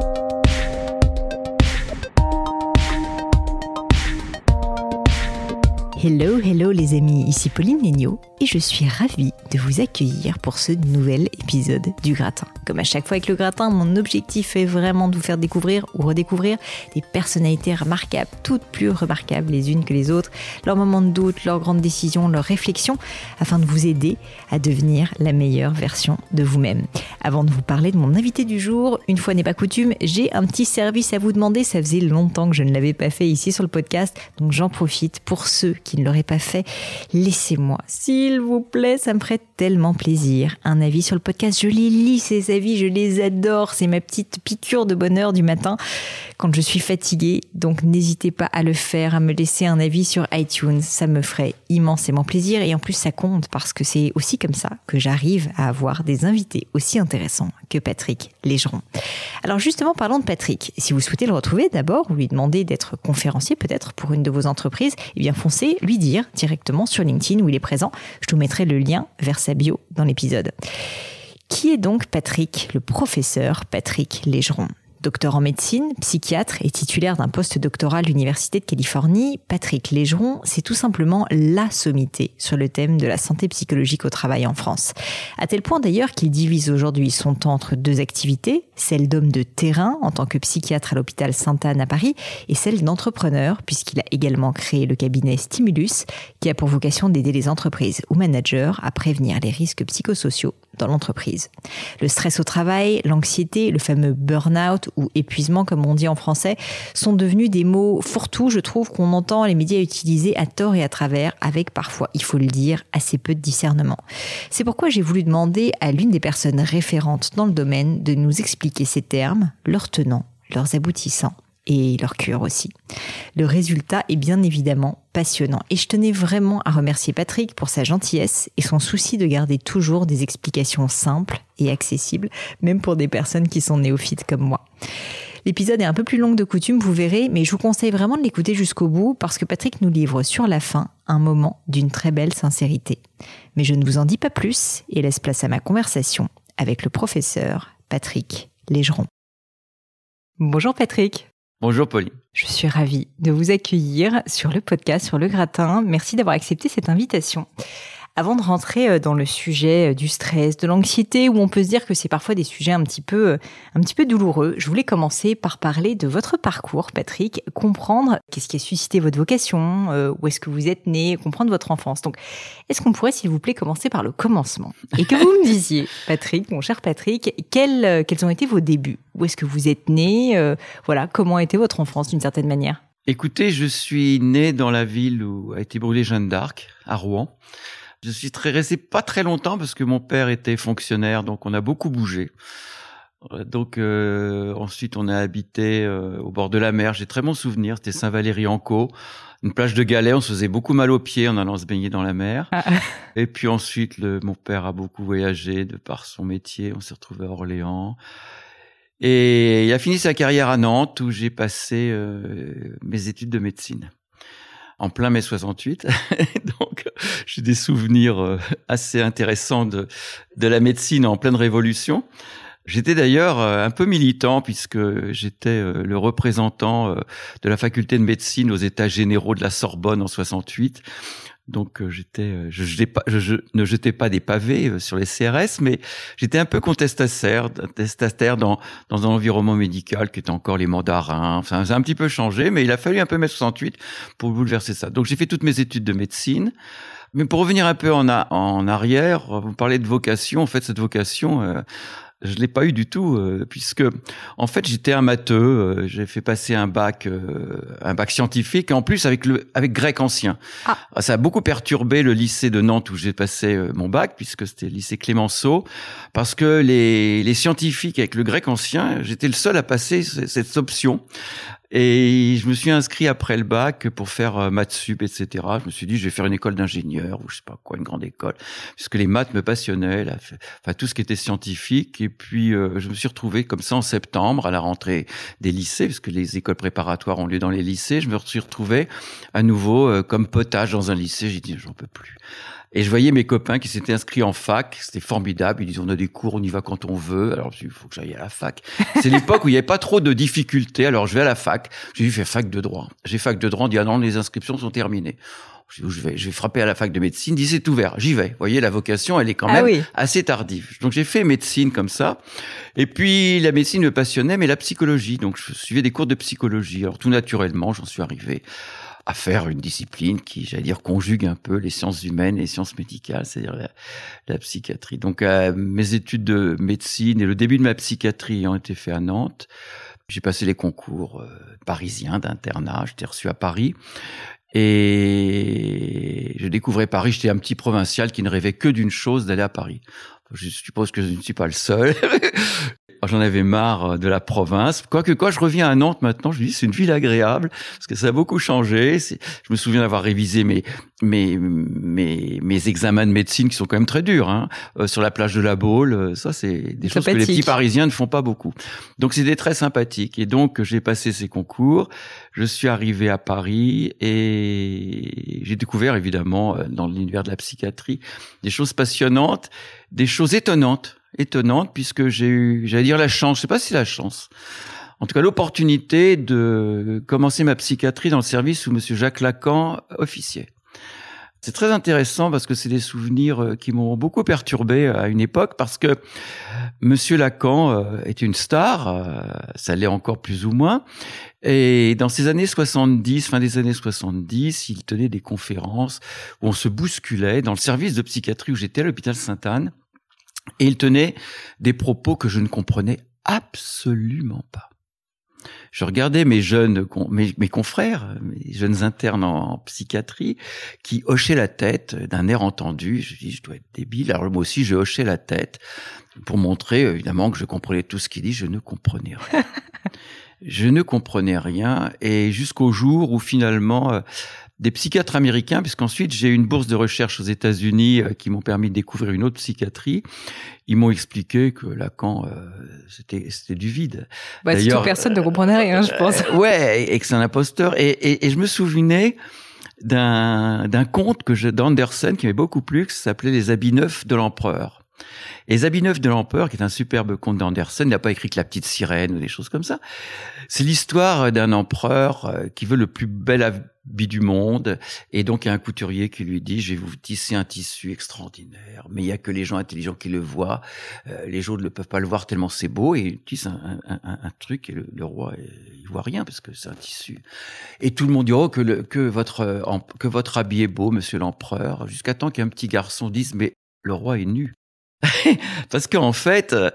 thank you Hello, hello les amis, ici Pauline Legnaud et je suis ravie de vous accueillir pour ce nouvel épisode du gratin. Comme à chaque fois avec le gratin, mon objectif est vraiment de vous faire découvrir ou redécouvrir des personnalités remarquables, toutes plus remarquables les unes que les autres, leurs moments de doute, leurs grandes décisions, leurs réflexions, afin de vous aider à devenir la meilleure version de vous-même. Avant de vous parler de mon invité du jour, une fois n'est pas coutume, j'ai un petit service à vous demander, ça faisait longtemps que je ne l'avais pas fait ici sur le podcast, donc j'en profite pour ceux qui ne l'auraient pas fait, laissez-moi, s'il vous plaît, ça me ferait tellement plaisir. Un avis sur le podcast, je les lis ces avis, je les adore, c'est ma petite piqûre de bonheur du matin quand je suis fatiguée. Donc n'hésitez pas à le faire, à me laisser un avis sur iTunes, ça me ferait immensément plaisir et en plus ça compte parce que c'est aussi comme ça que j'arrive à avoir des invités aussi intéressants que Patrick Légeron. Alors justement, parlons de Patrick. Si vous souhaitez le retrouver d'abord ou lui demander d'être conférencier peut-être pour une de vos entreprises, eh bien foncez lui dire directement sur LinkedIn où il est présent. Je vous mettrai le lien vers sa bio dans l'épisode. Qui est donc Patrick, le professeur Patrick Légeron? Docteur en médecine, psychiatre et titulaire d'un poste doctoral à l'Université de Californie, Patrick Légeron, c'est tout simplement la sommité sur le thème de la santé psychologique au travail en France. À tel point d'ailleurs qu'il divise aujourd'hui son temps entre deux activités, celle d'homme de terrain en tant que psychiatre à l'hôpital Sainte-Anne à Paris et celle d'entrepreneur puisqu'il a également créé le cabinet Stimulus qui a pour vocation d'aider les entreprises ou managers à prévenir les risques psychosociaux dans l'entreprise. Le stress au travail, l'anxiété, le fameux burn-out ou épuisement comme on dit en français sont devenus des mots fourre-tout, je trouve, qu'on entend les médias utiliser à tort et à travers avec parfois, il faut le dire, assez peu de discernement. C'est pourquoi j'ai voulu demander à l'une des personnes référentes dans le domaine de nous expliquer ces termes, leurs tenants, leurs aboutissants et leur cure aussi. Le résultat est bien évidemment passionnant et je tenais vraiment à remercier Patrick pour sa gentillesse et son souci de garder toujours des explications simples et accessibles, même pour des personnes qui sont néophytes comme moi. L'épisode est un peu plus long de coutume, vous verrez, mais je vous conseille vraiment de l'écouter jusqu'au bout parce que Patrick nous livre sur la fin un moment d'une très belle sincérité. Mais je ne vous en dis pas plus et laisse place à ma conversation avec le professeur Patrick Légeron. Bonjour Patrick. Bonjour Pauline. Je suis ravie de vous accueillir sur le podcast, sur le gratin. Merci d'avoir accepté cette invitation. Avant de rentrer euh, dans le sujet euh, du stress, de l'anxiété, où on peut se dire que c'est parfois des sujets un petit peu, euh, un petit peu douloureux, je voulais commencer par parler de votre parcours, Patrick, comprendre qu'est-ce qui a suscité votre vocation, où est-ce que vous êtes né, comprendre votre enfance. Donc, est-ce qu'on pourrait, s'il vous plaît, commencer par le commencement? Et que vous me disiez, Patrick, mon cher Patrick, quels, quels ont été vos débuts? Où est-ce que vous êtes né Voilà, comment a été votre enfance d'une certaine manière? Écoutez, je suis né dans la ville où a été brûlée Jeanne d'Arc, à Rouen. Je suis très resté pas très longtemps parce que mon père était fonctionnaire, donc on a beaucoup bougé. Euh, donc euh, ensuite on a habité euh, au bord de la mer. J'ai très bon souvenir. C'était Saint-Valery-en-Caux, une plage de galets. On se faisait beaucoup mal aux pieds en allant se baigner dans la mer. Ah. Et puis ensuite, le, mon père a beaucoup voyagé de par son métier. On s'est retrouvé à Orléans. Et il a fini sa carrière à Nantes où j'ai passé mes études de médecine en plein mai 68. Donc, j'ai des souvenirs euh, assez intéressants de, de la médecine en pleine révolution. J'étais d'ailleurs euh, un peu militant puisque j'étais euh, le représentant de la faculté de médecine aux États généraux de la Sorbonne en 68. Donc j'étais, je, je, ne jetais pas des pavés sur les CRS, mais j'étais un peu contestataire, contestataire dans, dans un environnement médical qui était encore les mandarins. Enfin, ça a un petit peu changé, mais il a fallu un peu mai 68 pour bouleverser ça. Donc j'ai fait toutes mes études de médecine. Mais pour revenir un peu en, en arrière, vous parlez de vocation. En fait, cette vocation, euh, je l'ai pas eu du tout, euh, puisque en fait j'étais un matheux. Euh, j'ai fait passer un bac, euh, un bac scientifique, en plus avec le avec grec ancien. Ah. Ça a beaucoup perturbé le lycée de Nantes où j'ai passé mon bac, puisque c'était le lycée Clémenceau, parce que les les scientifiques avec le grec ancien, j'étais le seul à passer cette option. Et je me suis inscrit après le bac pour faire euh, maths sup, etc. Je me suis dit, je vais faire une école d'ingénieur ou je sais pas quoi, une grande école, puisque les maths me passionnaient, enfin tout ce qui était scientifique. Et puis euh, je me suis retrouvé comme ça en septembre à la rentrée des lycées, puisque les écoles préparatoires ont lieu dans les lycées. Je me suis retrouvé à nouveau euh, comme potage dans un lycée. J'ai dit, j'en peux plus. Et je voyais mes copains qui s'étaient inscrits en fac, c'était formidable. Ils disaient on a des cours, on y va quand on veut. Alors il faut que j'aille à la fac. C'est l'époque où il n'y avait pas trop de difficultés. Alors je vais à la fac. J'ai dû faire fac de droit. J'ai fac de droit. On dit ah non les inscriptions sont terminées. Je vais, je vais frapper à la fac de médecine. Dit c'est ouvert, j'y vais. Vous voyez, la vocation, elle est quand Ah même oui. assez tardive. Donc j'ai fait médecine comme ça. Et puis la médecine me passionnait, mais la psychologie. Donc je suivais des cours de psychologie. Alors tout naturellement, j'en suis arrivé à faire une discipline qui, j'allais dire, conjugue un peu les sciences humaines et les sciences médicales, c'est-à-dire la, psychiatrie. Donc euh, mes études de médecine et le début de ma psychiatrie ont été faits à Nantes. J'ai passé les concours euh, parisiens d'internat, j'étais reçu à Paris. Et je découvrais Paris, j'étais un petit provincial qui ne rêvait que d'une chose, d'aller à Paris. Je suppose que je ne suis pas le seul. J'en avais marre de la province. Quoique quand je reviens à Nantes maintenant, je me dis c'est une ville agréable parce que ça a beaucoup changé. Je me souviens d'avoir révisé mes, mes mes mes examens de médecine qui sont quand même très durs. Hein, euh, sur la plage de la Baule, euh, ça c'est des choses que les petits Parisiens ne font pas beaucoup. Donc c'était très sympathique. Et donc j'ai passé ces concours. Je suis arrivé à Paris et j'ai découvert évidemment euh, dans l'univers de la psychiatrie des choses passionnantes, des choses étonnantes, étonnantes puisque j'ai eu, j'allais dire la chance, je sais pas si la chance. En tout cas, l'opportunité de commencer ma psychiatrie dans le service où Monsieur Jacques Lacan officiait. C'est très intéressant parce que c'est des souvenirs euh, qui m'ont beaucoup perturbé à une époque parce que Monsieur Lacan euh, est une star, euh, ça l'est encore plus ou moins. Et dans ces années 70, fin des années 70, il tenait des conférences où on se bousculait dans le service de psychiatrie où j'étais à l'hôpital Sainte-Anne. Et il tenait des propos que je ne comprenais absolument pas. Je regardais mes jeunes, mes, mes confrères, mes jeunes internes en, en psychiatrie, qui hochaient la tête d'un air entendu. Je dis, je dois être débile. Alors moi aussi, je hochais la tête pour montrer évidemment que je comprenais tout ce qu'il dit. Je ne comprenais rien. je ne comprenais rien. Et jusqu'au jour où finalement, euh, des psychiatres américains, puisqu'ensuite j'ai eu une bourse de recherche aux États-Unis euh, qui m'ont permis de découvrir une autre psychiatrie. Ils m'ont expliqué que Lacan, euh, c'était c'était du vide. Bah, D'ailleurs, personne ne comprenait rien, je pense. Euh, ouais, et, et que c'est un imposteur. Et, et, et je me souvenais d'un d'un conte que je- d'Anderson qui m'avait beaucoup plu, qui s'appelait Les habits neufs de l'empereur. Et neufs de l'empereur, qui est un superbe conte d'Anderson, n'a pas écrit que la petite sirène ou des choses comme ça. C'est l'histoire d'un empereur euh, qui veut le plus bel habit du monde, et donc il y a un couturier qui lui dit, je vais vous tisser un tissu extraordinaire, mais il y a que les gens intelligents qui le voient, euh, les autres ne peuvent pas le voir tellement c'est beau, et il tisse un, truc, et le, roi, euh, il voit rien parce que c'est un tissu. Et tout le monde dit, oh, que, que, votre, que votre habit est beau, monsieur l'empereur, jusqu'à temps qu'un petit garçon dise, mais le roi est nu. Parce qu'en fait, euh,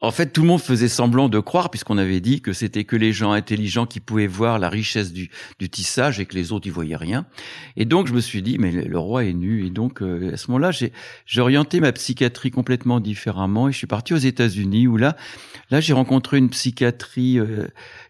en fait, tout le monde faisait semblant de croire, puisqu'on avait dit que c'était que les gens intelligents qui pouvaient voir la richesse du, du tissage et que les autres y voyaient rien. Et donc, je me suis dit, mais le, roi est nu. Et donc, euh, à ce moment-là, j'ai j'ai orienté ma psychiatrie complètement différemment et je suis parti aux États-Unis où là, là, j'ai rencontré une psychiatrie euh,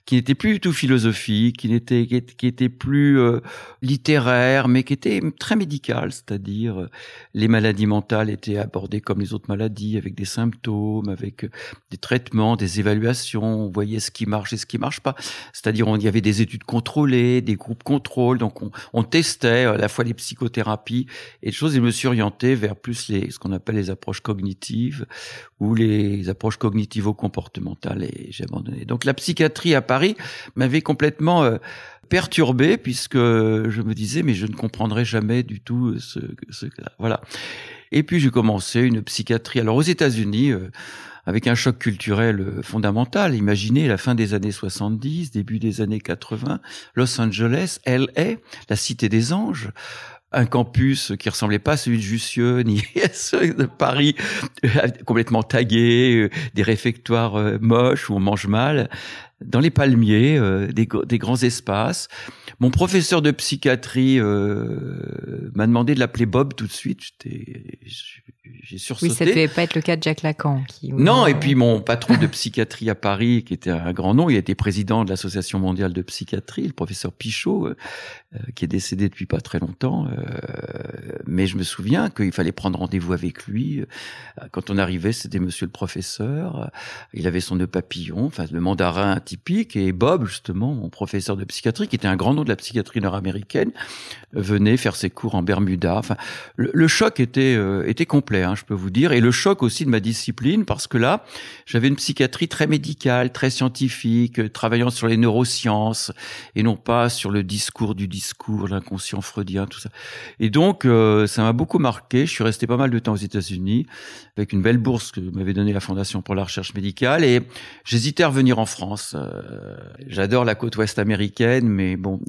qui n'était plus du tout philosophique, qui n'était qui était, plus euh, littéraire, mais qui était très médicale, c'est-à-dire euh, les maladies mentales étaient abordées comme les autres maladies, avec des symptômes, avec euh, des traitements, des évaluations, on voyait ce qui marche et ce qui marche pas. C'est-à-dire, on- y avait des études contrôlées, des groupes contrôles, donc on, testait à la fois les psychothérapies et des choses. Et je me suis orienté vers plus les, ce qu'on appelle les approches cognitives ou les approches cognitivo-comportementales et j'ai abandonné. Donc la psychiatrie à Paris m'avait complètement euh, perturbé puisque je me disais mais je ne comprendrai jamais du tout ce, ce voilà. Et puis j'ai commencé une psychiatrie. Alors aux États-Unis. euh, avec un choc culturel euh, fondamental. Imaginez la fin des années 70, début des années 80, Los Angeles, LA, la cité des anges, un campus qui ressemblait pas à celui de Jussieu ni à celui de Paris, euh, complètement tagué, euh, des réfectoires euh, moches où on mange mal, dans les palmiers, euh, des, des grands espaces. Mon professeur de psychiatrie euh, m'a demandé de l'appeler Bob tout de suite. J'ai sursauté. Oui, ça devait pas être le cas de Jacques Lacan. Qui, non, et puis mon patron de psychiatrie à Paris, qui était un grand nom, il était président de l'Association mondiale de psychiatrie, le professeur Pichot, euh, euh, qui est décédé depuis pas très longtemps. Euh, mais je me souviens qu'il fallait prendre rendez-vous avec lui. Quand on arrivait, c'était Monsieur le professeur. Il avait son nœud papillon, enfin le mandarin et Bob, justement, mon professeur de psychiatrie, qui était un grand nom de la psychiatrie nord-américaine, venait faire ses cours en Bermuda. Enfin, le, choc était était complet. Hein, je peux vous dire, et le choc aussi de ma discipline, parce que là, j'avais une psychiatrie très médicale, très scientifique, euh, travaillant sur les neurosciences, et non pas sur le discours du discours, l'inconscient freudien, tout ça. Et donc, euh, ça m'a beaucoup marqué. Je suis resté pas mal de temps aux États-Unis, avec une belle bourse que m'avait donnée la Fondation pour la recherche médicale, et j'hésitais à revenir en France. Euh, j'adore la côte ouest américaine, mais bon,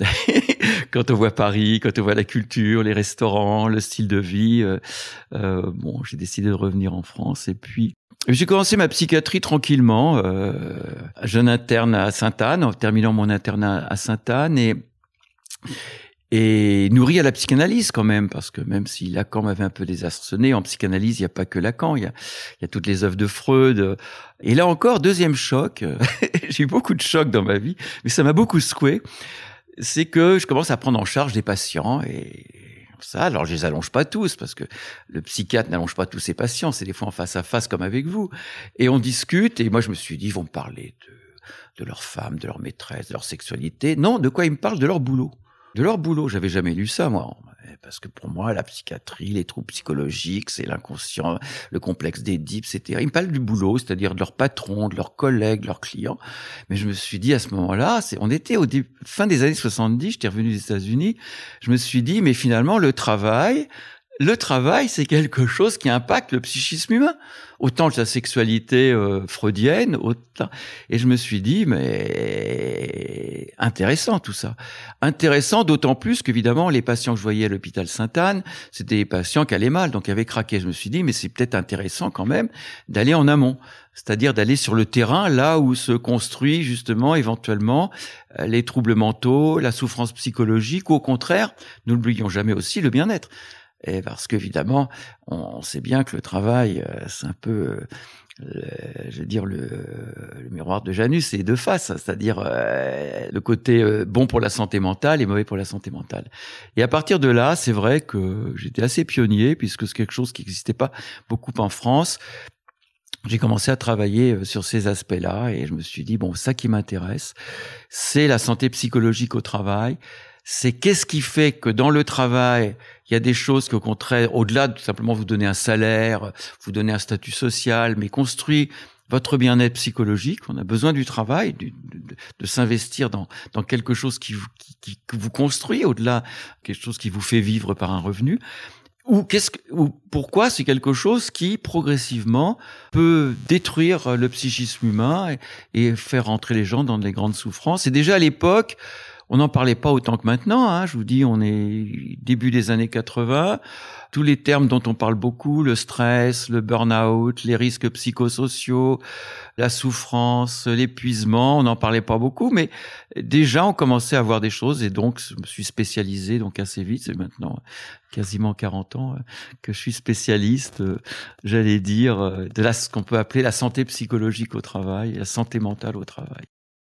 quand on voit Paris, quand on voit la culture, les restaurants, le style de vie, euh, bon, j'ai décidé de revenir en France et puis j'ai commencé ma psychiatrie tranquillement, euh, jeune interne à Sainte-Anne, en terminant mon internat à Sainte-Anne et nourri à la psychanalyse quand même, parce que même si Lacan m'avait un peu désarçonné, en psychanalyse, il n'y a pas que Lacan, il y a toutes les œuvres de Freud. Et là encore, deuxième choc, j'ai eu beaucoup de chocs dans ma vie, mais ça m'a beaucoup secoué, c'est que je commence à prendre en charge des patients et ça. Alors, je les allonge pas tous parce que le psychiatre n'allonge pas tous ses patients. C'est des fois en face à face comme avec vous. Et on discute. Et moi, je me suis dit, ils vont parler de, de leur femme, de leur maîtresse, de leur sexualité. Non, de quoi ils me parlent? De leur boulot. De leur boulot. J'avais jamais lu ça, moi parce que pour moi, la psychiatrie, les troubles psychologiques, c'est l'inconscient, le complexe d'Édipe, etc. Ils me parlent du boulot, c'est-à-dire de leurs patrons, de leurs collègues, de leurs clients. Mais je me suis dit à ce moment-là, on était au fin des années 70, j'étais revenu des États-Unis, je me suis dit, mais finalement, le travail, le travail, c'est quelque chose qui impacte le psychisme humain, autant la sexualité euh, freudienne, autant. Et je me suis dit, mais intéressant tout ça. Intéressant, d'autant plus qu'évidemment, les patients que je voyais à l'hôpital Sainte-Anne, c'était des patients qui allaient mal, donc qui avaient craqué. Je me suis dit, mais c'est peut-être intéressant quand même d'aller en amont, c'est-à-dire d'aller sur le terrain, là où se construit justement éventuellement euh, les troubles mentaux, la souffrance psychologique, ou au contraire, n'oublions jamais aussi le bien-être. Et parce qu'évidemment, on, sait bien que le travail, euh, c'est un peu, euh, je veux dire, le, miroir de Janus, c'est deux faces, c'est-à-dire euh, le côté bon pour la santé mentale et mauvais pour la santé mentale. Et à partir de là, c'est vrai que j'étais assez pionnier, puisque c'est quelque chose qui n'existait pas beaucoup en France. J'ai commencé à travailler sur ces aspects-là et je me suis dit, bon, ça qui m'intéresse, c'est la santé psychologique au travail, c'est qu'est-ce qui fait que dans le travail, il y a des choses qui, au contraire, au-delà de simplement vous donner un salaire, vous donner un statut social, mais construit votre bien-être psychologique. On a besoin du travail, de, s'investir dans, dans quelque chose qui vous, qui, vous construit, au-delà quelque chose qui vous fait vivre par un revenu. Ou qu'est-ce que, ou pourquoi c'est quelque chose qui progressivement peut détruire le psychisme humain et, et faire entrer les gens dans des grandes souffrances? Et déjà à l'époque, on n'en parlait pas autant que maintenant. Hein. Je vous dis, on est début des années 80. Tous les termes dont on parle beaucoup, le stress, le burn-out, les risques psychosociaux, la souffrance, l'épuisement, on n'en parlait pas beaucoup, mais déjà on commençait à voir des choses et donc je me suis spécialisé donc assez vite. C'est maintenant quasiment 40 ans euh, que je suis spécialiste, euh, j'allais dire, euh, de la, ce qu'on peut appeler la santé psychologique au travail, la santé mentale au travail.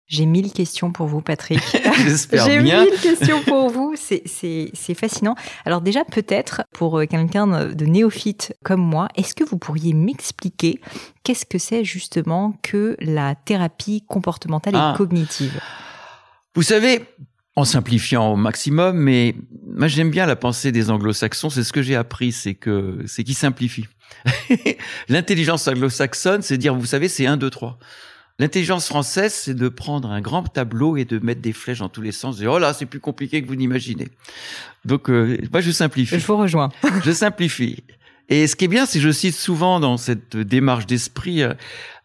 J'ai mille questions pour vous, Patrick. J'espère J'ai bien. mille questions pour vous. C'est fascinant. Alors déjà, peut-être, pour euh, quelqu'un de néophyte comme moi, est-ce que vous pourriez m'expliquer qu'est-ce que c'est justement que la thérapie comportementale et ah. cognitive? Vous savez, en simplifiant au maximum, mais moi j'aime bien la pensée des anglo-saxons, c'est ce que j'ai appris, c'est que c'est qu'ils simplifient. L'intelligence anglo-saxonne, c'est dire, vous savez, c'est 1, 2, 3. L'intelligence française, c'est de prendre un grand tableau et de mettre des flèches dans tous les sens. Et, oh là, c'est plus compliqué que vous n'imaginez. Donc, euh, moi, je simplifie. Je vous rejoins. je simplifie. Et ce qui est bien, c'est que je cite souvent dans cette démarche d'esprit euh,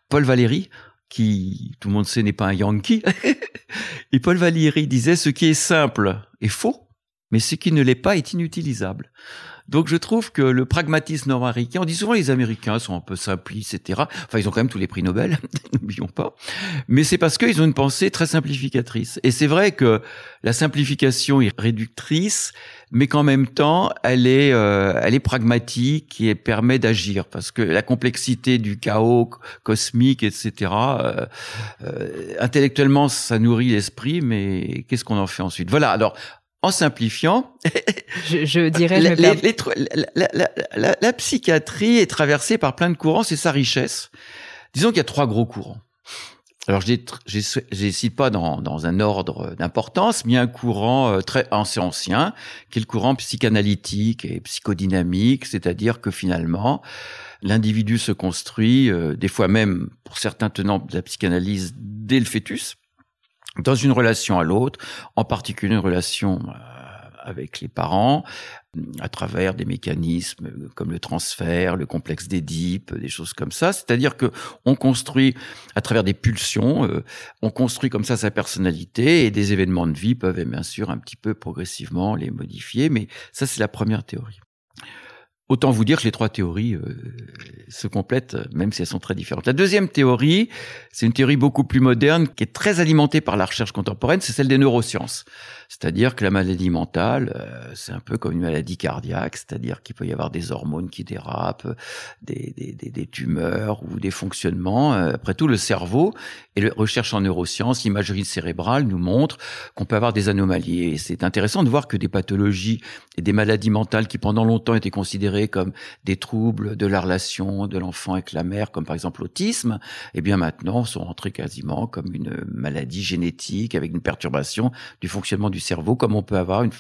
Paul Valéry, qui, tout le monde sait, n'est pas un Yankee. et Paul Valéry disait, ce qui est simple est faux, mais ce qui ne l'est pas est inutilisable. Donc je trouve que le pragmatisme nord-américain, on dit souvent les Américains sont un peu simplistes, etc. Enfin, ils ont quand même tous les prix Nobel, n'oublions pas. Mais c'est parce qu'ils ont une pensée très simplificatrice. Et c'est vrai que la simplification est réductrice, mais qu'en même temps, elle est, euh, elle est pragmatique et permet d'agir. Parce que la complexité du chaos cosmique, etc., euh, euh, intellectuellement, ça nourrit l'esprit, mais qu'est-ce qu'on en fait ensuite? Voilà, alors en simplifiant, je, je dirais, la, la, la, la, psychiatrie est traversée par plein de courants, c'est sa richesse. Disons qu'il y a trois gros courants. Alors, je ne cite pas dans, dans, un ordre d'importance, mais il y a un courant euh, très ancien, ancien, qui est le courant psychanalytique et psychodynamique, c'est-à-dire que finalement, l'individu se construit, euh, des fois même pour certains tenants de la psychanalyse, dès le fœtus, dans une relation à l'autre, en particulier une relation euh, avec les parents, à travers des mécanismes comme le transfert, le complexe d'Édipe, des choses comme ça. C'est-à-dire que on construit à travers des pulsions, euh, on construit comme ça sa personnalité et des événements de vie peuvent bien sûr un petit peu progressivement les modifier. Mais ça, c'est la première théorie. Autant vous dire que les trois théories euh, se complètent, même si elles sont très différentes. La deuxième théorie, c'est une théorie beaucoup plus moderne, qui est très alimentée par la recherche contemporaine, c'est celle des neurosciences. C'est-à-dire que la maladie mentale, euh, c'est un peu comme une maladie cardiaque, c'est-à-dire qu'il peut y avoir des hormones qui dérapent, des, des, des, tumeurs ou des fonctionnements. Euh, après tout, le cerveau et la recherche en neurosciences, l'imagerie cérébrale nous montre qu'on peut avoir des anomalies. Et c'est intéressant de voir que des pathologies et des maladies mentales qui pendant longtemps étaient considérées comme des troubles de la relation de l'enfant avec la mère, comme par exemple l'autisme, eh bien maintenant sont entrées quasiment comme une maladie génétique avec une perturbation du fonctionnement du cerveau, comme on peut avoir une,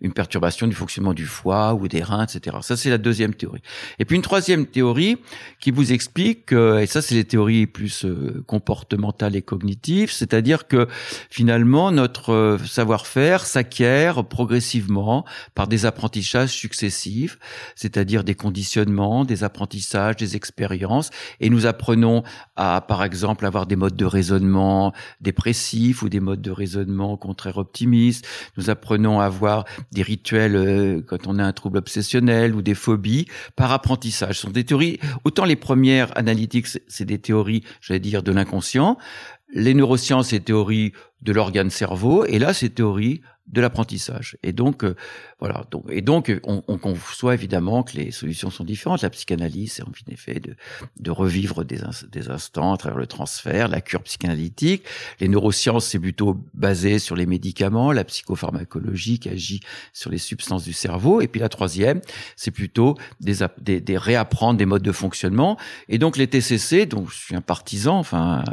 une perturbation du fonctionnement du foie ou des reins, etc. Ça, c'est la deuxième théorie. Et puis une troisième théorie qui vous explique, et ça, c'est les théories plus euh, comportementales et cognitives, c'est-à-dire que finalement, notre euh, savoir-faire s'acquiert progressivement par des apprentissages successifs, c'est-à-dire des conditionnements, des apprentissages, des expériences, et nous apprenons à, par exemple, avoir des modes de raisonnement dépressifs ou des modes de raisonnement contraire optimistes, nous apprenons à avoir des rituels euh, quand on a un trouble obsessionnel ou des phobies par apprentissage. Ce sont des théories, autant les premières analytiques, c'est des théories, j'allais dire, de l'inconscient. Les neurosciences, c'est théories de l'organe cerveau, et là, c'est théories de l'apprentissage. Et donc, euh, voilà. Donc, et donc, on, on, conçoit évidemment que les solutions sont différentes. La psychanalyse, c'est en effet de, de revivre des, des instants à travers le transfert, la cure psychanalytique. Les neurosciences, c'est plutôt basé sur les médicaments. La psychopharmacologie qui agit sur les substances du cerveau. Et puis la troisième, c'est plutôt des, des, des, réapprendre des modes de fonctionnement. Et donc les TCC, donc je suis un partisan, enfin,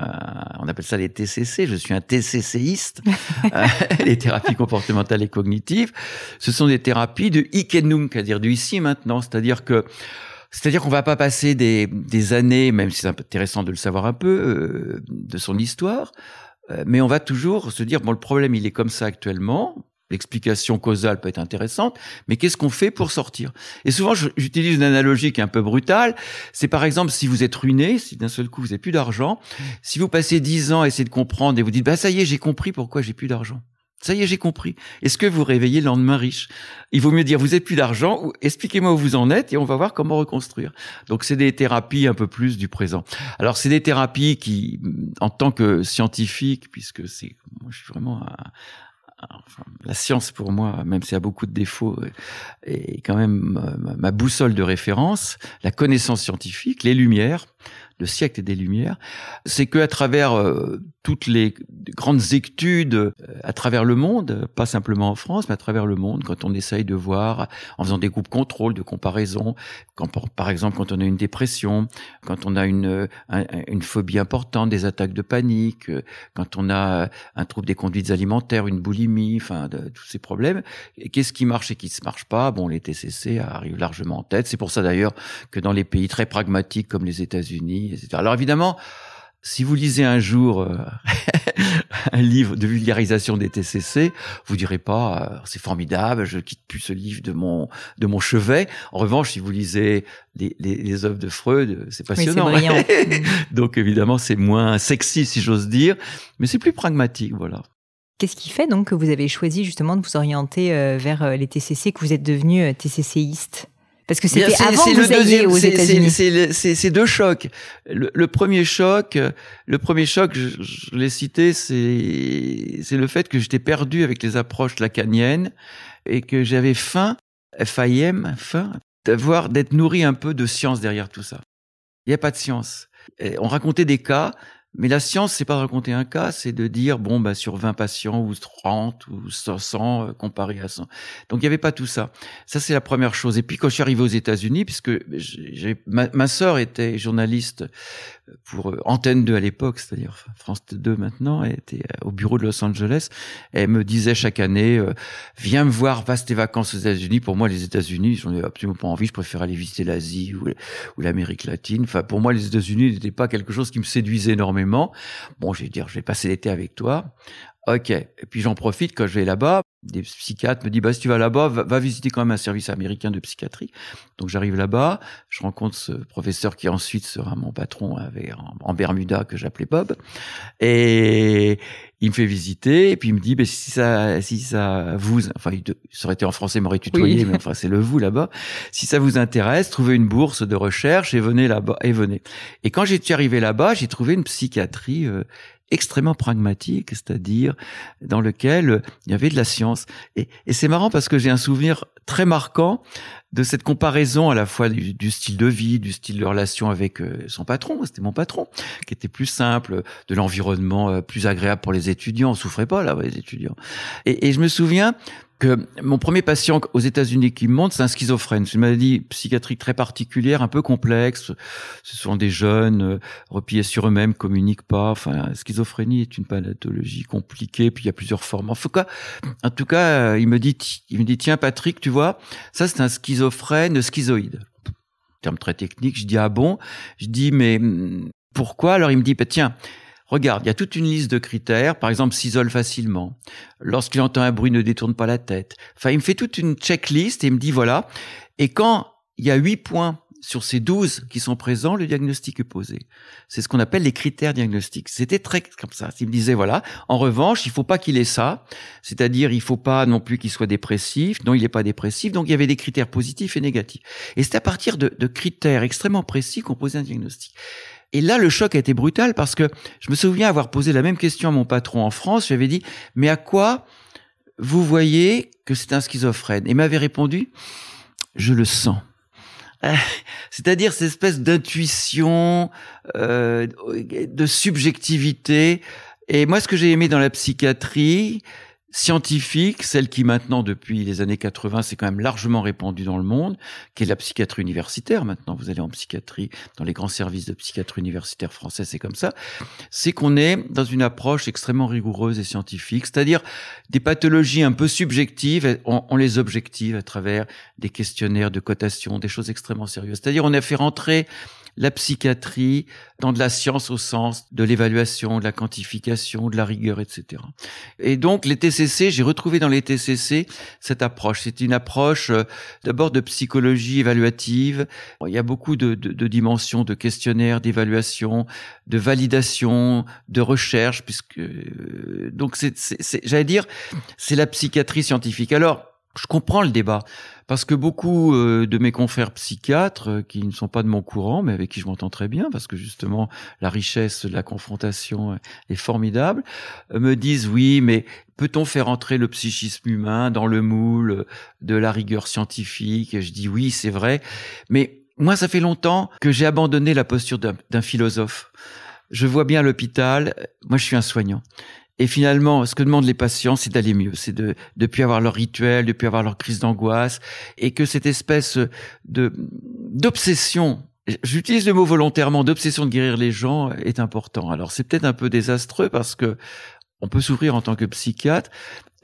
on appelle ça les TCC. Je suis un TCCiste. Euh, les thérapies comportementales et cognitives, ce sont des thérapies de Ikenung, c'est-à-dire du ici maintenant, c'est-à-dire que c'est-à-dire qu'on va pas passer des, des années, même si c'est intéressant de le savoir un peu, euh, de son histoire, euh, mais on va toujours se dire, bon, le problème, il est comme ça actuellement, l'explication causale peut être intéressante, mais qu'est-ce qu'on fait pour sortir? Et souvent, j'utilise une analogie qui est un peu brutale, c'est par exemple, si vous êtes ruiné, si d'un seul coup, vous n'avez plus d'argent, si vous passez dix ans à essayer de comprendre et vous dites, bah ça y est, j'ai compris pourquoi j'ai plus d'argent. Ça y est, j'ai compris. Est-ce que vous réveillez le lendemain riche? Il vaut mieux dire vous n'avez plus d'argent expliquez-moi où vous en êtes et on va voir comment reconstruire. Donc c'est des thérapies un peu plus du présent. Alors c'est des thérapies qui, en tant que scientifique, puisque c'est, moi je suis vraiment la science pour moi, même s'il y a beaucoup de défauts, est quand même ma boussole de référence. La connaissance scientifique, les lumières, le siècle des Lumières, c'est que à travers euh, toutes les grandes études euh, à travers le monde, pas simplement en France, mais à travers le monde, quand on essaye de voir, en faisant des groupes contrôle, de comparaison, quand, par exemple quand on a une dépression, quand on a une, une phobie importante, des attaques de panique, quand on a un trouble des conduites alimentaires, une boulimie, enfin tous ces problèmes, qu'est-ce qui marche et qui ne marche pas? Bon, les TCC arrivent largement en tête. C'est pour ça d'ailleurs que dans les pays très pragmatiques comme les États-Unis, alors évidemment, si vous lisez un jour euh, un livre de vulgarisation des TCC, vous direz pas euh, c'est formidable, je quitte plus ce livre de mon de mon chevet. En revanche, si vous lisez les, les, œuvres de Freud, c'est passionnant. donc évidemment, c'est moins sexy si j'ose dire, mais c'est plus pragmatique, voilà. Qu'est-ce qui fait donc que vous avez choisi justement de vous orienter euh, vers les TCC, que vous êtes devenu TCCiste Parce que c'était avant que vous alliez aux États-Unis. C'est deux chocs. Le, premier choc, le premier choc, je, l'ai cité, c'est c'est le fait que j'étais perdu avec les approches lacaniennes et que j'avais faim, FIM, faim, d'avoir d'être nourri un peu de science derrière tout ça. Il n'y a pas de science. on racontait des cas, mais la science, c'est pas de raconter un cas, c'est de dire, bon, bah, sur 20 patients, ou 30, ou 100, euh, comparé à 100. Donc, il n'y avait pas tout ça. Ça, c'est la première chose. Et puis, quand je suis arrivé aux États-Unis, puisque ma, sœur était journaliste pour euh, Antenne 2 à l'époque, c'est-à-dire France 2 maintenant, elle était euh, au bureau de Los Angeles. Elle me disait chaque année, viens me voir, passe tes vacances aux États-Unis. Pour moi, les États-Unis, j'en ai absolument pas envie. Je préfère aller visiter l'Asie ou, ou l'Amérique latine. Enfin, pour moi, les États-Unis n'étaient pas quelque chose qui me séduisait énormément Bon, je vais dire, je vais passer l'été avec toi. Ok. Et puis j'en profite quand je vais là-bas. Des psychiatres me disent, bah, si tu vas là-bas, va, visiter quand même un service américain de psychiatrie. Donc j'arrive là-bas, je rencontre ce professeur qui ensuite sera mon patron avec, en, Bermuda que j'appelais Bob. Et il me fait visiter et puis il me dit, bah, si ça, si ça vous, enfin, il, ça aurait été en français, m'aurait tutoyé, mais enfin, c'est le vous là-bas. Si ça vous intéresse, trouvez une bourse de recherche et venez là-bas, et venez. Et quand j'étais arrivé là-bas, j'ai trouvé une psychiatrie euh, extrêmement pragmatique, c'est-à-dire dans lequel il y avait de la science. Et, c'est marrant parce que j'ai un souvenir très marquant de cette comparaison à la fois du, style de vie, du style de relation avec euh, son patron, c'était mon patron, qui était plus simple, de l'environnement euh, plus agréable pour les étudiants, on souffrait pas là, les étudiants. Et, je me souviens que mon premier patient aux États-Unis qui me montre, c'est un schizophrène. C'est une maladie psychiatrique très particulière, un peu complexe. Ce sont des jeunes euh, repliés sur eux-mêmes, communiquent pas. Enfin, la schizophrénie est une pathologie compliquée, puis il y a plusieurs formes. En tout cas, en tout cas, il me dit, il me dit, tiens, Patrick, tu vois, ça c'est un schizophrène schizoïde. Terme très technique. Je dis ah bon? Je dis mais hmm, pourquoi? Alors il me dit, bah, tiens Regarde, il y a toute une liste de critères. Par exemple, s'isole facilement. Lorsqu'il entend un bruit, ne détourne pas la tête. Enfin, il me fait toute une checklist et il me dit voilà. Et quand il y a huit points sur ces douze qui sont présents, le diagnostic est posé. C'est ce qu'on appelle les critères diagnostiques. C'était très comme ça. Il me disait voilà. En revanche, il faut pas qu'il ait ça. C'est-à-dire, il faut pas non plus qu'il soit dépressif. Non, il n'est pas dépressif. Donc, il y avait des critères positifs et négatifs. Et c'est à partir de, de critères extrêmement précis qu'on posait un diagnostic. Et là, le choc a été brutal parce que je me souviens avoir posé la même question à mon patron en France. J'avais dit, mais à quoi vous voyez que c'est un schizophrène? Et m'avait répondu, je le sens. C'est-à-dire cette espèce d'intuition, euh, de subjectivité. Et moi, ce que j'ai aimé dans la psychiatrie, scientifique, celle qui maintenant, depuis les années 80, c'est quand même largement répandue dans le monde, qui est la psychiatrie universitaire. Maintenant, vous allez en psychiatrie, dans les grands services de psychiatrie universitaire français, c'est comme ça. C'est qu'on est dans une approche extrêmement rigoureuse et scientifique, c'est-à-dire des pathologies un peu subjectives, on, on, les objective à travers des questionnaires de cotation, des choses extrêmement sérieuses. C'est-à-dire on a fait rentrer la psychiatrie dans de la science au sens de l'évaluation, de la quantification, de la rigueur, etc. Et donc les TCC, j'ai retrouvé dans les TCC cette approche. C'est une approche euh, d'abord de psychologie évaluative. Il y a beaucoup de, dimensions, de questionnaires, d'évaluation, de validation, de recherche, puisque euh, donc c'est, j'allais dire, c'est la psychiatrie scientifique. Alors je comprends le débat parce que beaucoup euh, de mes confrères psychiatres euh, qui ne sont pas de mon courant mais avec qui je m'entends très bien parce que justement la richesse de la confrontation est formidable euh, me disent oui mais peut-on faire entrer le psychisme humain dans le moule de la rigueur scientifique? Et je dis oui c'est vrai. Mais moi ça fait longtemps que j'ai abandonné la posture d'un philosophe. Je vois bien l'hôpital. Moi je suis un soignant et finalement, ce que demandent les patients, c'est d'aller mieux, c'est de ne plus avoir leur rituel, de plus avoir leur crise d'angoisse, et que cette espèce de d'obsession J'utilise le mot volontairement d'obsession de guérir les gens est important. Alors c'est peut-être un peu désastreux parce que on peut souffrir en tant que psychiatre,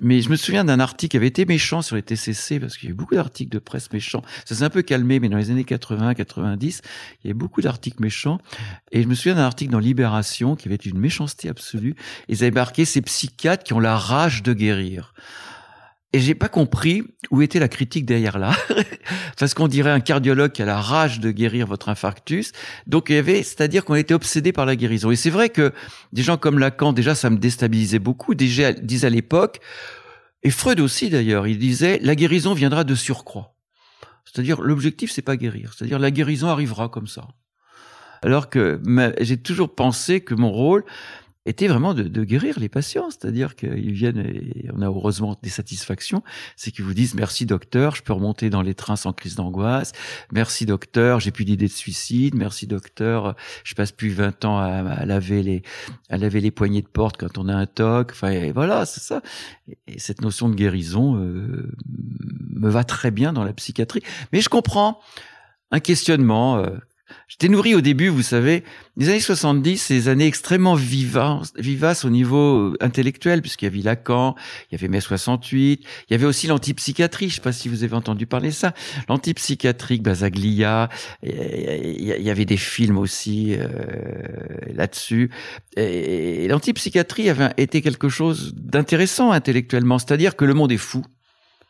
mais je me souviens d'un article qui avait été méchant sur les TCC, parce qu'il y a eu beaucoup d'articles de presse méchants. Ça s'est un peu calmé, mais dans les années 80, 90, il y avait beaucoup d'articles méchants. Et je me souviens d'un article dans Libération qui avait une méchanceté absolue. Ils avaient marqué ces psychiatres qui ont la rage de guérir. Et j'ai pas compris où était la critique derrière là. Parce qu'on dirait un cardiologue qui a la rage de guérir votre infarctus. Donc il y avait, c'est-à-dire qu'on était obsédé par la guérison. Et c'est vrai que des gens comme Lacan, déjà, ça me déstabilisait beaucoup. Déjà, disait à l'époque, et Freud aussi d'ailleurs, il disait, la guérison viendra de surcroît. C'est-à-dire, l'objectif, c'est pas guérir. C'est-à-dire, la guérison arrivera comme ça. Alors que j'ai toujours pensé que mon rôle, était vraiment de, de guérir les patients, c'est-à-dire qu'ils viennent et on a heureusement des satisfactions, c'est qu'ils vous disent merci docteur, je peux remonter dans les trains sans crise d'angoisse, merci docteur, j'ai plus d'idées de suicide, merci docteur, je passe plus 20 ans à, laver les à laver les poignées de porte quand on a un toc, enfin voilà, c'est ça. Et cette notion de guérison euh, me va très bien dans la psychiatrie, mais je comprends un questionnement. Euh, J'étais nourri au début, vous savez, les années 70, ces années extrêmement vivaces, vivaces au niveau euh, intellectuel, puisqu'il y avait Lacan, il y avait mai 68, il y avait aussi l'antipsychiatrie, je ne sais pas si vous avez entendu parler de ça, l'antipsychiatrie, Basaglia, il y avait des films aussi euh, là-dessus. Et l'antipsychiatrie avait été quelque chose d'intéressant intellectuellement, c'est-à-dire que le monde est fou.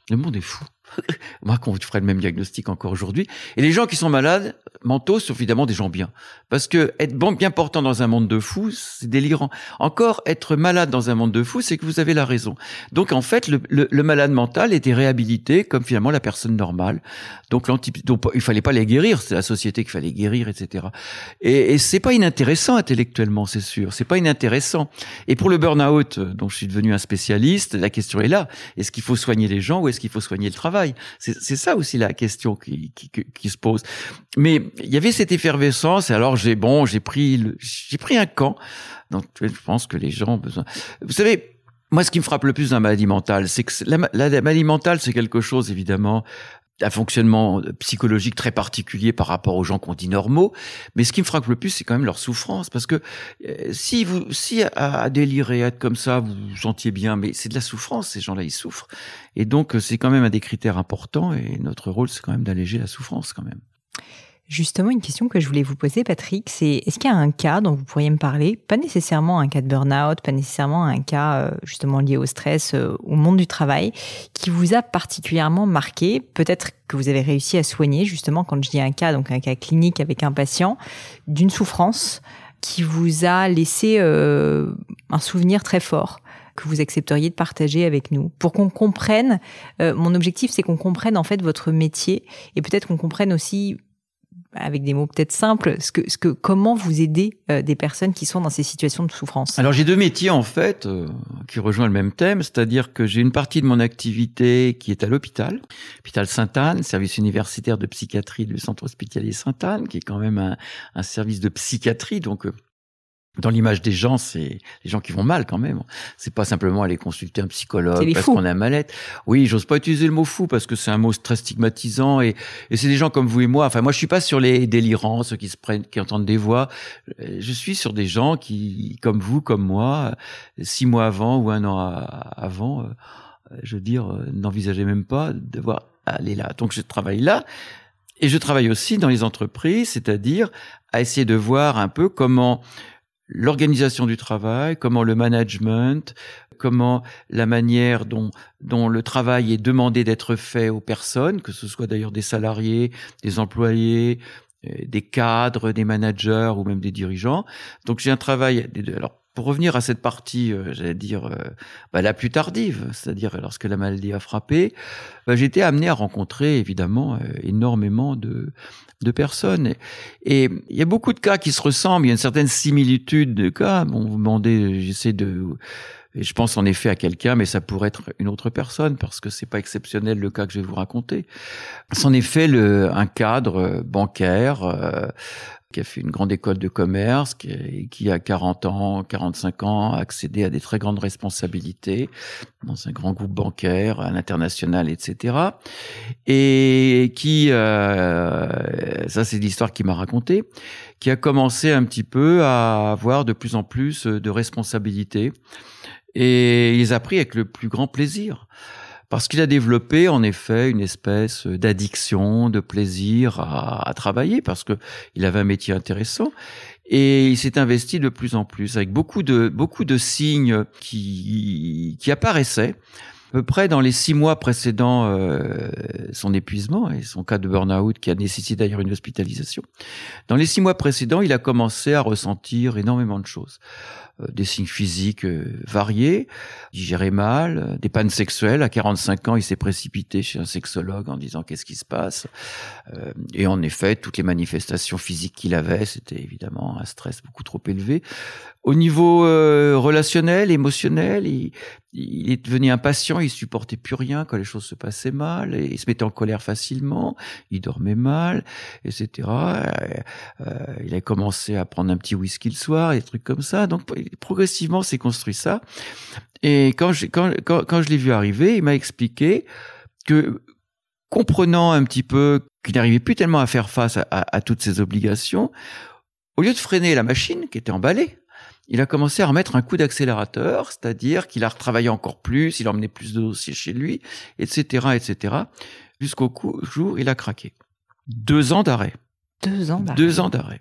Le monde est fou. Moi, qu'on ferait le même diagnostic encore aujourd'hui. Et les gens qui sont malades mentaux sont évidemment des gens bien. Parce que être bien portant dans un monde de fous, c'est délirant. Encore, être malade dans un monde de fous, c'est que vous avez la raison. Donc, en fait, le, malade mental était réhabilité comme finalement la personne normale. Donc, donc il fallait pas les guérir. C'est la société qu'il fallait guérir, etc. Et, et c'est pas inintéressant intellectuellement, c'est sûr. C'est pas inintéressant. Et pour le burn-out, dont je suis devenu un spécialiste, la question est là. Est-ce qu'il faut soigner les gens ou est-ce qu'il faut soigner le travail? C'est ça aussi la question qui, se pose. Mais il y avait cette effervescence et alors j'ai bon, j'ai pris j'ai pris un camp. Donc je pense que les gens ont besoin. Vous savez, moi, ce qui me frappe le plus dans la maladie mentale, c'est que la, maladie mentale, c'est quelque chose, évidemment, un fonctionnement psychologique très particulier par rapport aux gens qu'on dit normaux. Mais ce qui me frappe le plus, c'est quand même leur souffrance. Parce que euh, si vous, si à, délirer, être comme ça, vous vous sentiez bien, mais c'est de la souffrance. Ces gens-là, ils souffrent. Et donc, c'est quand même un des critères importants. Et notre rôle, c'est quand même d'alléger la souffrance, quand même. Justement, une question que je voulais vous poser, Patrick, c'est est-ce qu'il y a un cas dont vous pourriez me parler? Pas nécessairement un cas de burn-out, pas nécessairement un cas euh, justement lié au stress, euh, au monde du travail, qui vous a particulièrement marqué Peut-être que vous avez réussi à soigner, justement, quand je dis un cas, donc un cas clinique avec un patient, d'une souffrance qui vous a laissé euh, un souvenir très fort que vous accepteriez de partager avec nous pour qu'on comprenne. mon objectif, c'est qu'on comprenne en fait votre métier et peut-être qu'on comprenne aussi avec des mots peut-être simples, ce que, ce que, comment vous aidez euh, des personnes qui sont dans ces situations de souffrance? Alors j'ai deux métiers en fait euh, qui rejoignent le même thème, c'est-à-dire que j'ai une partie de mon activité qui est à l'hôpital, hôpital Sainte-Anne, service universitaire de psychiatrie du centre hospitalier Sainte-Anne, qui est quand même un, un service de psychiatrie, donc euh, dans l'image des gens, c'est les gens qui vont mal quand même. C'est pas simplement aller consulter un psychologue parce qu'on a mal Oui, j'ose pas utiliser le mot fou parce que c'est un mot très stigmatisant et, et c'est des gens comme vous et moi. Enfin, moi, je suis pas sur les délirants, ceux qui se prennent, qui entendent des voix. Je suis sur des gens qui, comme vous, comme moi, six mois avant ou un an avant, euh, je veux dire, euh, n'envisageaient même pas de devoir aller là. Donc, je travaille là. Et je travaille aussi dans les entreprises, c'est-à-dire à essayer de voir un peu comment l'organisation du travail, comment le management, comment la manière dont, dont le travail est demandé d'être fait aux personnes, que ce soit d'ailleurs des salariés, des employés, euh, des cadres, des managers ou même des dirigeants. Donc j'ai un travail. Alors pour revenir à cette partie, euh, j'allais dire euh, bah, la plus tardive, c'est-à-dire lorsque la maladie a frappé, bah, j'ai été amené à rencontrer évidemment énormément de de personnes. Et il y a beaucoup de cas qui se ressemblent, il y a une certaine similitude de cas. Bon, vous demandez, j'essaie de... Et je pense en effet à quelqu'un, mais ça pourrait être une autre personne parce que c'est pas exceptionnel le cas que je vais vous raconter. C'est en effet le, un cadre bancaire euh, qui a fait une grande école de commerce, qui, qui a 40 ans, 45 ans, a accédé à des très grandes responsabilités dans un grand groupe bancaire, à l'international, etc. Et qui, euh, ça c'est l'histoire qu'il m'a raconté, qui a commencé un petit peu à avoir de plus en plus de responsabilités. Et il les a pris avec le plus grand plaisir parce qu'il a développé en effet une espèce d'addiction, de plaisir à, travailler, parce que il avait un métier intéressant. Et il s'est investi de plus en plus, avec beaucoup de, beaucoup de signes qui, qui apparaissaient à peu près dans les six mois précédant euh, son épuisement et son cas de burn-out qui a nécessité d'ailleurs une hospitalisation. Dans les six mois précédents, il a commencé à ressentir énormément de choses. Euh, des signes physiques euh, variés, digérait mal, euh, des pannes sexuelles. À 45 ans, il s'est précipité chez un sexologue en disant qu'est-ce qui se passe. Et en effet, toutes les manifestations physiques qu'il avait, c'était évidemment un stress beaucoup trop élevé. Au niveau relationnel, émotionnel, il, il est devenu impatient, il supportait plus rien quand les choses se passaient mal, il se mettait en colère facilement, il dormait mal, etc. il a commencé à prendre un petit whisky le soir, des trucs comme ça. Donc progressivement, s'est construit ça. Et quand je, quand, quand, je l'ai vu arriver, il m'a expliqué que, comprenant un petit peu qu'il n'arrivait plus tellement à faire face à, toutes ces obligations, au lieu de freiner la machine qui était emballée, il a commencé à remettre un coup d'accélérateur, c'est-à-dire qu'il a retravaillé encore plus, il emmenait plus de dossiers chez lui, etc., etc., jusqu'au jour où il a craqué. Deux ans d'arrêt. Deux ans d'arrêt. Deux ans d'arrêt.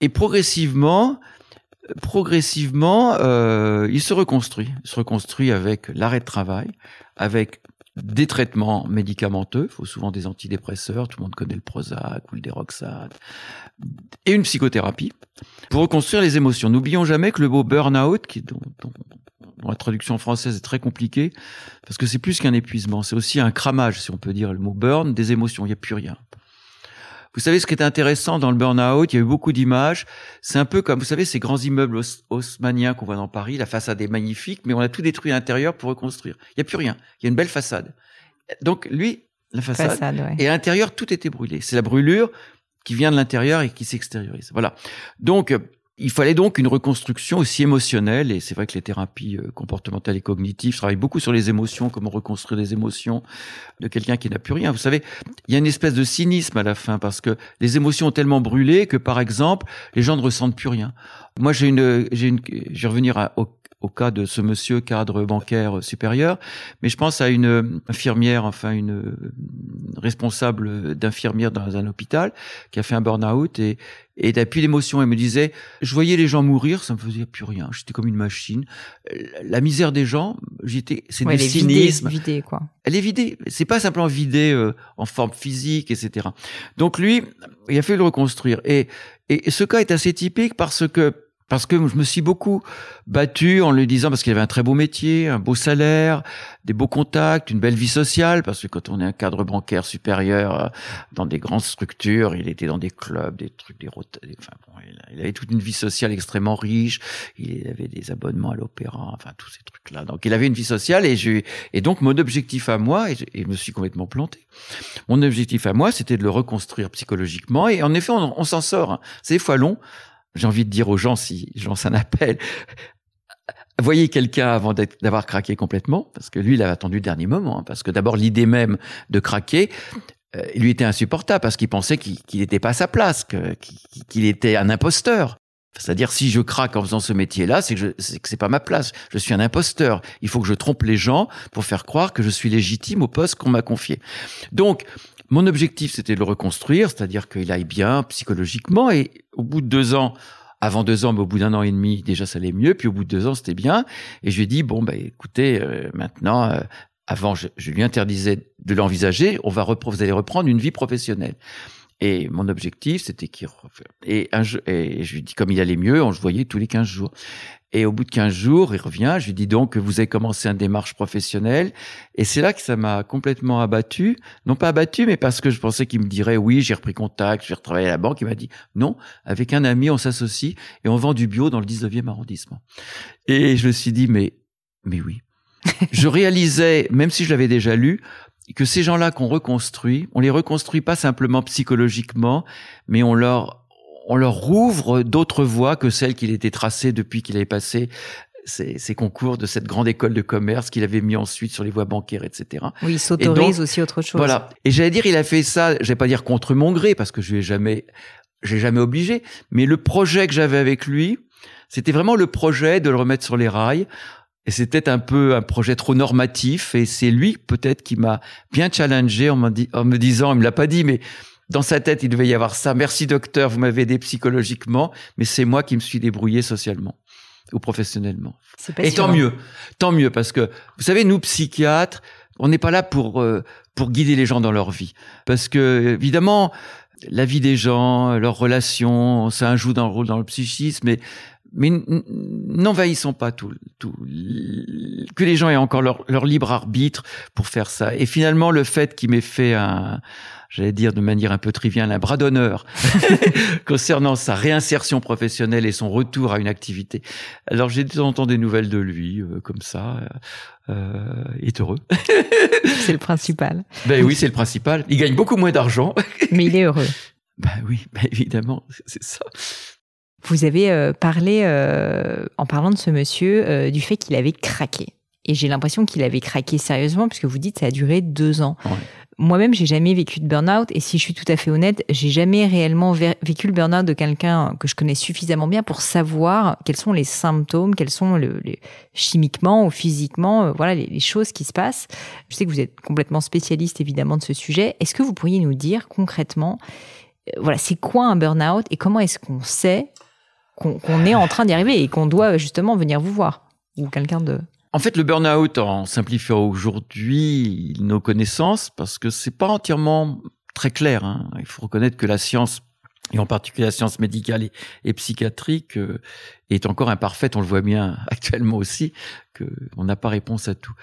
Et progressivement, progressivement, euh, il se reconstruit. Il se reconstruit avec l'arrêt de travail, avec des traitements médicamenteux, il faut souvent des antidépresseurs, tout le monde connaît le Prozac ou le Deroxate, et une psychothérapie pour reconstruire les émotions. N'oublions jamais que le mot burn-out, qui dont, dont, la traduction française est très compliquée, parce que c'est plus qu'un épuisement, c'est aussi un cramage, si on peut dire le mot burn, des émotions, il n'y a plus rien. Vous savez, ce qui est intéressant dans le burn-out, il y a eu beaucoup d'images. C'est un peu comme, vous savez, ces grands immeubles haussmanniens qu'on voit dans Paris. La façade est magnifique, mais on a tout détruit à l'intérieur pour reconstruire. Il n'y a plus rien. Il y a une belle façade. Donc, lui, la façade, et à l'intérieur, tout était brûlé. C'est la brûlure qui vient de l'intérieur et qui s'extériorise. Voilà. Donc, il fallait donc une reconstruction aussi émotionnelle, et c'est vrai que les thérapies euh, comportementales et cognitives travaillent beaucoup sur les émotions, comment reconstruire les émotions de quelqu'un qui n'a plus rien. Vous savez, il y a une espèce de cynisme à la fin, parce que les émotions ont tellement brûlé que, par exemple, les gens ne ressentent plus rien. Moi, j'ai une, j'ai une, je vais revenir au, au cas de ce monsieur cadre bancaire supérieur, mais je pense à une infirmière, enfin une responsable d'infirmière dans un hôpital qui a fait un burn-out et, et depuis l'émotion, elle me disait, je voyais les gens mourir, ça me faisait plus rien. J'étais comme une machine. La misère des gens, j'étais, c'est du cynisme. Vidée, quoi. Elle est vidée. C'est pas simplement vidée euh, en forme physique, etc. Donc lui, il a fallu le reconstruire. Et, et ce cas est assez typique parce que parce que je me suis beaucoup battu en lui disant, parce qu'il avait un très beau métier, un beau salaire, des beaux contacts, une belle vie sociale, parce que quand on est un cadre bancaire supérieur euh, dans des grandes structures, il était dans des clubs, des trucs, des enfin bon, il avait toute une vie sociale extrêmement riche, il avait des abonnements à l'opéra, enfin tous ces trucs-là. Donc il avait une vie sociale et je, et donc mon objectif à moi, et je, me suis complètement planté, mon objectif à moi, c'était de le reconstruire psychologiquement, et en effet, on, on s'en sort. Hein. C'est des fois long, j'ai envie de dire aux gens, si j'en un appel, voyez quelqu'un avant d'avoir craqué complètement, parce que lui, il a attendu le dernier moment, hein, parce que d'abord, l'idée même de craquer, euh, lui était insupportable, parce qu'il pensait qu'il n'était pas à sa place, qu'il était un imposteur. C'est-à-dire, si je craque en faisant ce métier-là, c'est que ce c'est pas ma place. Je suis un imposteur. Il faut que je trompe les gens pour faire croire que je suis légitime au poste qu'on m'a confié. Donc, mon objectif, c'était de le reconstruire, c'est-à-dire qu'il aille bien psychologiquement. Et au bout de deux ans, avant deux ans, mais au bout d'un an et demi, déjà ça allait mieux. Puis au bout de deux ans, c'était bien. Et je lui ai dit bon, bah écoutez, euh, maintenant, euh, avant, je, lui interdisais de l'envisager. On va vous allez reprendre une vie professionnelle. Et mon objectif, c'était qu'il et, un, et je lui dis comme il allait mieux, on se voyait tous les 15 jours. Et au bout de 15 jours, il revient, je lui dis donc que vous avez commencé une démarche professionnelle. Et c'est là que ça m'a complètement abattu. Non pas abattu, mais parce que je pensais qu'il me dirait oui, j'ai repris contact, j'ai retravaillé à la banque. Il m'a dit non, avec un ami, on s'associe et on vend du bio dans le 19e arrondissement. Et je me suis dit, mais, mais oui. je réalisais, même si je l'avais déjà lu, que ces gens-là qu'on reconstruit, on les reconstruit pas simplement psychologiquement, mais on leur on leur rouvre d'autres voies que celles qu'il était tracées depuis qu'il avait passé ses, concours de cette grande école de commerce qu'il avait mis ensuite sur les voies bancaires, etc. Oui, il s'autorise aussi autre chose. Voilà. Et j'allais dire, il a fait ça, je vais pas dire contre mon gré, parce que je lui ai jamais, j'ai jamais obligé, mais le projet que j'avais avec lui, c'était vraiment le projet de le remettre sur les rails. Et c'était un peu un projet trop normatif. Et c'est lui, peut-être, qui m'a bien challengé en, en me disant, il me l'a pas dit, mais dans sa tête, il devait y avoir ça. Merci docteur, vous m'avez aidé psychologiquement, mais c'est moi qui me suis débrouillé socialement ou professionnellement. Et tant mieux, tant mieux, parce que vous savez, nous psychiatres, on n'est pas là pour euh, pour guider les gens dans leur vie, parce que évidemment, la vie des gens, leurs relations, ça joue dans le rôle dans le psychisme, mais mais n'envahissons pas tout, tout, que les gens aient encore leur, leur, libre arbitre pour faire ça. Et finalement, le fait qu'il m'ait fait un, j'allais dire de manière un peu triviale, un bras d'honneur concernant sa réinsertion professionnelle et son retour à une activité. Alors j'ai de temps en temps des nouvelles de lui, euh, comme ça. Euh, il est heureux. c'est le principal. Ben oui, c'est le principal. Il gagne beaucoup moins d'argent. Mais il est heureux. Ben oui, ben évidemment, c'est ça. Vous avez euh, parlé, euh, en parlant de ce monsieur, euh, du fait qu'il avait craqué. Et j'ai l'impression qu'il avait craqué sérieusement, puisque vous dites que ça a duré deux ans. Moi-même, j'ai jamais vécu de burn-out, et si je suis tout à fait honnête, j'ai jamais réellement vécu le burn-out de quelqu'un que je connais suffisamment bien pour savoir quels sont les symptômes, quels sont le, les, chimiquement ou physiquement, voilà, les, les, choses qui se passent. Je sais que vous êtes complètement spécialiste évidemment de ce sujet. Est-ce que vous pourriez nous dire concrètement, voilà, c'est quoi un burn-out et comment est-ce qu'on sait qu'on est en train d'y arriver et qu'on doit justement venir vous voir ou quelqu'un de. En fait, le burn-out, en simplifiant aujourd'hui nos connaissances, parce que c'est pas entièrement très clair. Hein. Il faut reconnaître que la science, et en particulier la science médicale et, psychiatrique, euh, est encore imparfaite. On le voit bien actuellement aussi, qu'on n'a pas réponse à tout.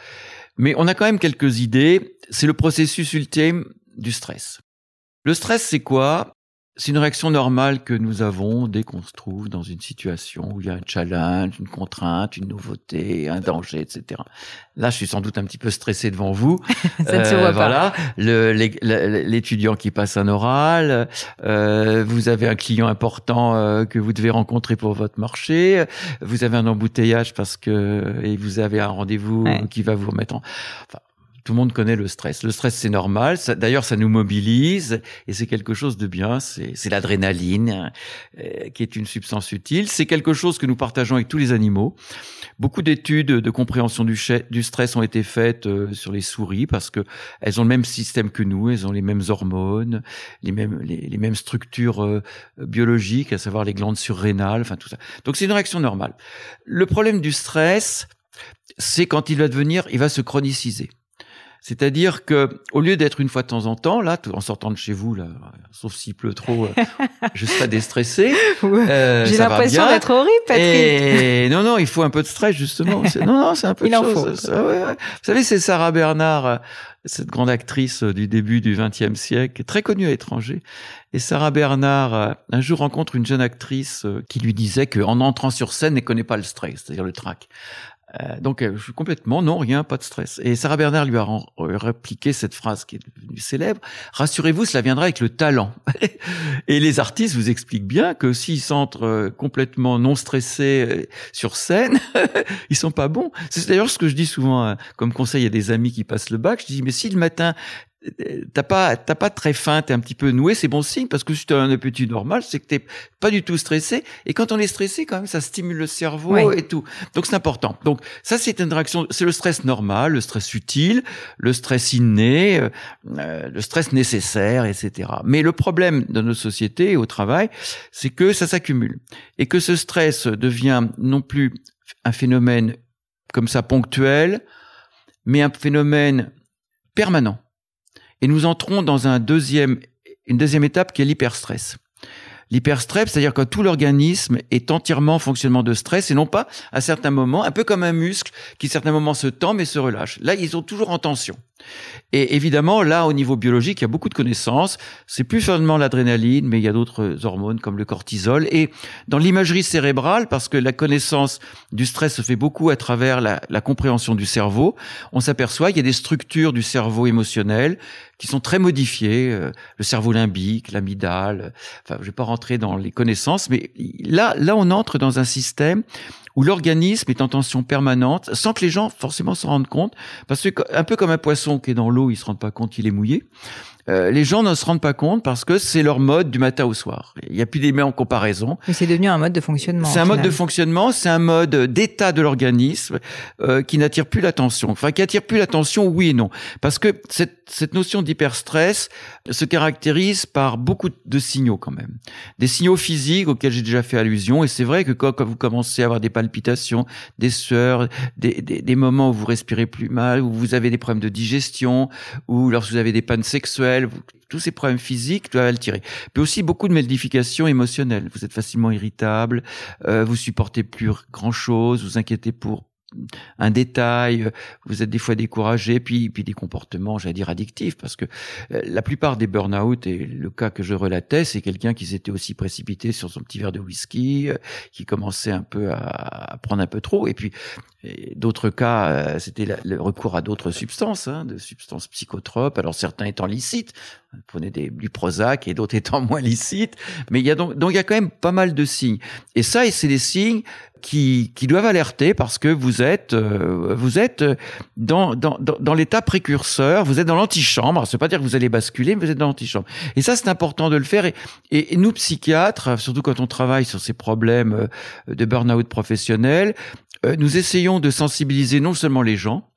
Mais on a quand même quelques idées. C'est le processus ultime du stress. Le stress, c'est quoi? C'est une réaction normale que nous avons dès qu'on se trouve dans une situation où il y a un challenge, une contrainte, une nouveauté, un danger, etc. Là, je suis sans doute un petit peu stressé devant vous. Ça ne se voit euh, voilà, l'étudiant qui passe un oral, euh, vous avez un client important euh, que vous devez rencontrer pour votre marché, vous avez un embouteillage parce que et vous avez un rendez-vous qui va vous remettre en. Enfin, tout le monde connaît le stress. Le stress, c'est normal. D'ailleurs, ça nous mobilise et c'est quelque chose de bien. C'est l'adrénaline euh, qui est une substance utile. C'est quelque chose que nous partageons avec tous les animaux. Beaucoup d'études de compréhension du, stress ont été faites euh, sur les souris parce que elles ont le même système que nous. Elles ont les mêmes hormones, les mêmes les, mêmes structures euh, biologiques, à savoir les glandes surrénales, enfin tout ça. Donc c'est une réaction normale. Le problème du stress, c'est quand il va devenir, il va se chroniciser. C'est-à-dire que au lieu d'être une fois de temps en temps, là, en sortant de chez vous, là, sauf s'il pleut trop, euh, je serai déstressé. Euh, J'ai l'impression d'être horrible, Patrick. Et non, non, il faut un peu de stress justement. Non, non, c'est un peu il de en chose. Faut. Vous savez, c'est Sarah Bernard, euh, cette grande actrice du début du XXe siècle, très connue à l'étranger. Et Sarah Bernard, un jour rencontre une jeune actrice qui lui disait qu'en entrant sur scène, elle connaît pas le stress, c'est-à-dire le trac. Euh, donc, euh, je suis complètement non, rien, pas de stress. Et Sarah Bernard lui a euh, répliqué cette phrase qui est devenue célèbre. Rassurez-vous, cela viendra avec le talent. et les artistes vous expliquent bien que s'ils s'entrent complètement non stressés sur scène, ils sont pas bons. C'est d'ailleurs ce que je dis souvent comme conseil à des amis qui passent le bac. Je dis, mais si le matin, t'as pas t'as pas très faim, t'es un petit peu noué, c'est bon signe parce que si t'as un appétit normal, c'est que t'es pas du tout stressé. Et quand on est stressé, quand même, ça stimule le cerveau et tout. Donc c'est important. Donc ça, c'est une réaction. C'est le stress normal, le stress utile, le stress inné, euh, euh, le stress nécessaire, etc. Mais le problème de nos sociétés au travail, c'est que ça s'accumule et que ce stress devient non plus un phénomène comme ça ponctuel, mais un phénomène permanent et nous entrons dans un deuxième, une deuxième étape qui est l'hyperstress. L'hyperstress, c'est-à-dire que tout l'organisme est entièrement en fonctionnement de stress et non pas à certains moments, un peu comme un muscle qui à certains moments se tend mais se relâche. Là, ils sont toujours en tension. Et évidemment, là, au niveau biologique, il y a beaucoup de connaissances. C'est plus seulement l'adrénaline, mais il y a d'autres hormones comme le cortisol. Et dans l'imagerie cérébrale, parce que la connaissance du stress se fait beaucoup à travers la, compréhension du cerveau, on s'aperçoit qu'il y a des structures du cerveau émotionnel qui sont très modifiées. Euh, le cerveau limbique, l'amygdale. Enfin, je vais pas rentrer dans les connaissances, mais là, là, on entre dans un système où l'organisme est en tension permanente, sans que les gens forcément s'en rendent compte, parce que un peu comme un poisson qui est dans l'eau, il se rend pas compte qu'il est mouillé. Euh, les gens ne se rendent pas compte parce que c'est leur mode du matin au soir. Il n'y a plus des en comparaison. Mais c'est devenu un mode de fonctionnement. C'est un mode de fonctionnement, c'est un mode d'état de l'organisme euh, qui n'attire plus l'attention. Enfin, qui attire plus l'attention, oui et non. Parce que cette, cette notion d'hyperstress se caractérise par beaucoup de signaux quand même. Des signaux physiques auxquels j'ai déjà fait allusion. Et c'est vrai que quand, quand, vous commencez à avoir des palpitations, des sueurs, des, des, des moments où vous respirez plus mal, où vous avez des problèmes de digestion, ou lorsque vous avez des pannes sexuelles, tous ces problèmes physiques doivent altérer. Puis aussi beaucoup de modifications émotionnelles. Vous êtes facilement irritable, euh, vous supportez plus grand chose, vous inquiétez pour un détail, vous êtes des fois découragé, puis puis des comportements, j'allais dire addictifs, parce que euh, la plupart des burn-out et le cas que je relatais, c'est quelqu'un qui s'était aussi précipité sur son petit verre de whisky, euh, qui commençait un peu à, prendre un peu trop, et puis d'autres cas, euh, c'était le recours à d'autres substances, hein, de substances psychotropes, alors certains étant licites, prenez des, du Prozac et d'autres étant moins licites, mais il y a donc donc il y a quand même pas mal de signes, et ça, c'est des signes qui, qui doivent alerter parce que vous êtes euh, vous êtes dans dans, dans, l'état précurseur, vous êtes dans l'antichambre. Ça veut pas dire que vous allez basculer, mais vous êtes dans l'antichambre. Et ça, c'est important de le faire. Et, et, nous psychiatres, surtout quand on travaille sur ces problèmes euh, de burn-out professionnel, nous essayons de sensibiliser non seulement les gens,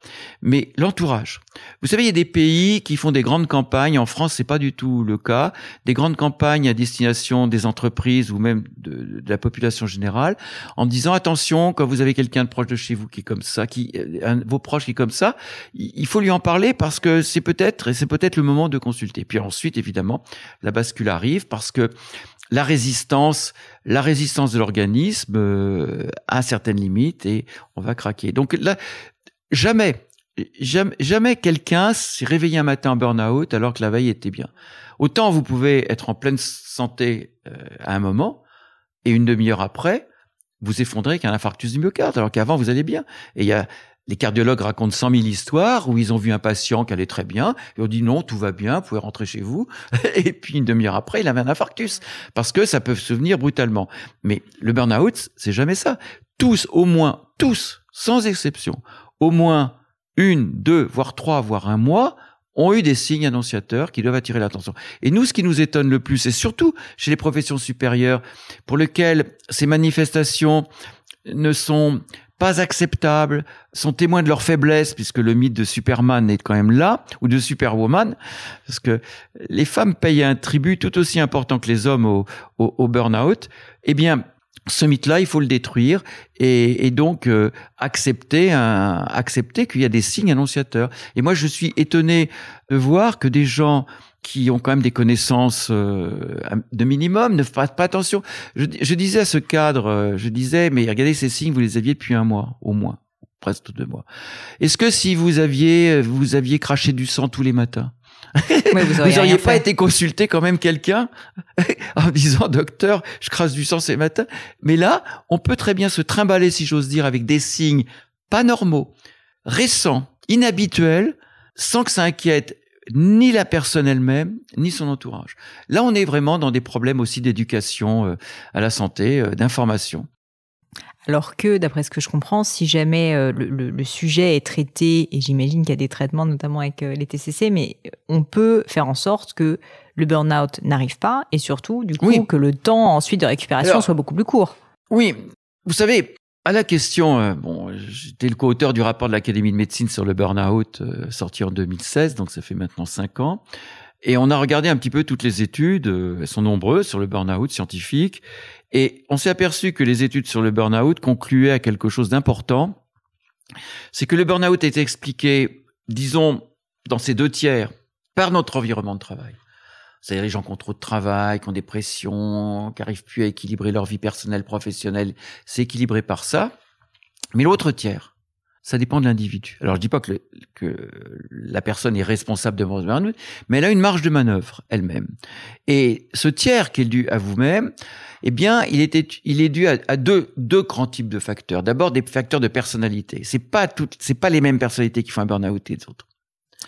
mais l'entourage. Vous savez, il y a des pays qui font des grandes campagnes. En France, c'est pas du tout le cas. Des grandes campagnes à destination des entreprises ou même de, la population générale, en disant attention quand vous avez quelqu'un de proche de chez vous qui est comme ça, qui euh, vos proches qui est comme ça, il faut lui en parler parce que c'est peut-être et c'est peut-être le moment de consulter. Puis ensuite, évidemment, la bascule arrive parce que la résistance, la résistance de l'organisme euh, a certaines limites et on va craquer. Donc là, jamais, jamais, jamais quelqu'un s'est réveillé un matin en burn-out alors que la veille était bien. Autant vous pouvez être en pleine santé euh, à un moment et une demi-heure après, vous effondrez qu'un infarctus du myocarde alors qu'avant vous allez bien. Et il y a les cardiologues racontent cent mille histoires où ils ont vu un patient qui allait très bien et on dit non, tout va bien, vous pouvez rentrer chez vous. Et puis une demi-heure après, il avait un infarctus parce que ça peut se venir brutalement. Mais le burn-out, c'est jamais ça. Tous, au moins, tous, sans exception, au moins une, deux, voire trois, voire un mois, ont eu des signes annonciateurs qui doivent attirer l'attention. Et nous, ce qui nous étonne le plus, et surtout chez les professions supérieures, pour lesquelles ces manifestations ne sont pas acceptables, sont témoins de leur faiblesse, puisque le mythe de Superman est quand même là, ou de Superwoman, parce que les femmes payent un tribut tout aussi important que les hommes au, burn-out, eh bien, ce mythe-là, il faut le détruire et, donc euh, accepter, accepter qu'il y a des signes annonciateurs. Et moi, je suis étonné de voir que des gens qui ont quand même des connaissances euh, de minimum, ne fassent pas attention. Je, je, disais à ce cadre, euh, je disais, mais regardez ces signes, vous les aviez depuis un mois, au moins, presque deux mois. Est-ce que si vous aviez, vous aviez craché du sang tous les matins, vous n'auriez pas été consulté quand même quelqu'un en disant docteur, je crache du sang ces matins. Mais là, on peut très bien se trimballer, si j'ose dire, avec des signes pas normaux, récents, inhabituels, sans que ça inquiète ni la personne elle-même, ni son entourage. Là, on est vraiment dans des problèmes aussi d'éducation euh, à la santé, euh, d'information. Alors que, d'après ce que je comprends, si jamais euh, le, sujet est traité, et j'imagine qu'il y a des traitements notamment avec les TCC, mais on peut faire en sorte que le burn-out n'arrive pas, et surtout, du coup, que le temps ensuite de récupération soit beaucoup plus court. Oui, vous savez, à la question, euh, bon, j'étais le co-auteur du rapport de l'Académie de médecine sur le burn-out euh, sorti en 2016, donc ça fait maintenant cinq ans. Et on a regardé un petit peu toutes les études, euh, elles sont nombreuses sur le burn-out scientifique, et on s'est aperçu que les études sur le burn-out concluaient à quelque chose d'important, c'est que le burn-out est expliqué, disons, dans ces deux tiers, par notre environnement de travail. C'est-à-dire les gens qui ont trop de travail, qui ont des pressions, qui n'arrivent plus à équilibrer leur vie personnelle, professionnelle, c'est équilibré par ça. Mais l'autre tiers, ça dépend de l'individu. Alors je dis pas que, que la personne est responsable de votre burn mais elle a une marge de manœuvre elle-même. Et ce tiers qui est dû à vous-même, eh bien, il, il est dû à, deux, deux grands types de facteurs. D'abord, des facteurs de personnalité. C'est pas toutes, c'est pas les mêmes personnalités qui font un burn-out et les autres.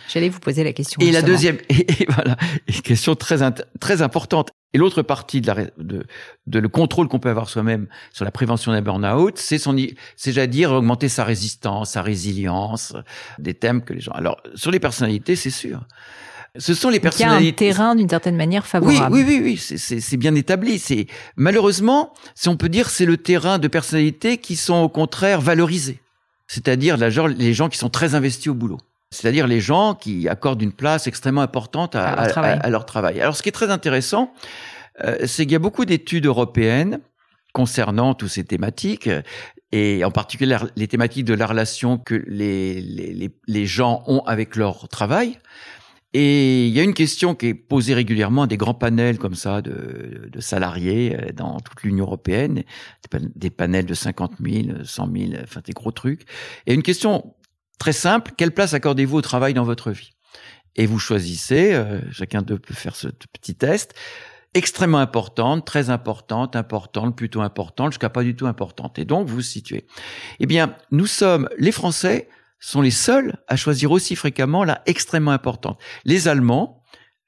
J'allais vous poser la question. Et la deuxième, et, voilà, une question très très importante. Et l'autre partie de, la, de, de le contrôle qu'on peut avoir soi-même sur la prévention d'un burn-out, c'est son, c'est à dire augmenter sa résistance, sa résilience, des thèmes que les gens. Alors sur les personnalités, c'est sûr. Ce sont les personnalités. Il y a un terrain d'une certaine manière favorable. Oui, oui, oui, oui, c'est bien établi. C'est malheureusement, si on peut dire, c'est le terrain de personnalités qui sont au contraire valorisées. C'est-à-dire les gens qui sont très investis au boulot c'est-à-dire les gens qui accordent une place extrêmement importante à, leur, travail. Alors ce qui est très intéressant, euh, c'est qu'il y a beaucoup d'études européennes concernant toutes ces thématiques, et en particulier les thématiques de la relation que les, les, les gens ont avec leur travail. Et il y a une question qui est posée régulièrement à des grands panels comme ça de, de salariés euh, dans toute l'Union européenne, des panels de 50 000, 100 000, enfin des gros trucs. Et une question très simple, quelle place accordez-vous au travail dans votre vie? Et vous choisissez, euh, chacun d'eux peut faire ce petit test, extrêmement importante, très importante, importante, plutôt importante, jusqu'à pas du tout importante. Et donc, vous vous situez. Eh bien, nous sommes, les Français sont les seuls à choisir aussi fréquemment la extrêmement importante. Les Allemands,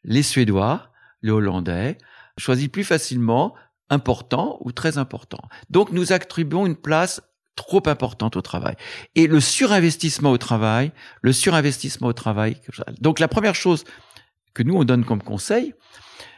les Suédois, les Hollandais choisissent plus facilement important ou très important. Donc, nous attribuons une place trop importante au travail. Et le surinvestissement au travail, le surinvestissement au travail. Donc, la première chose que nous, on donne comme conseil,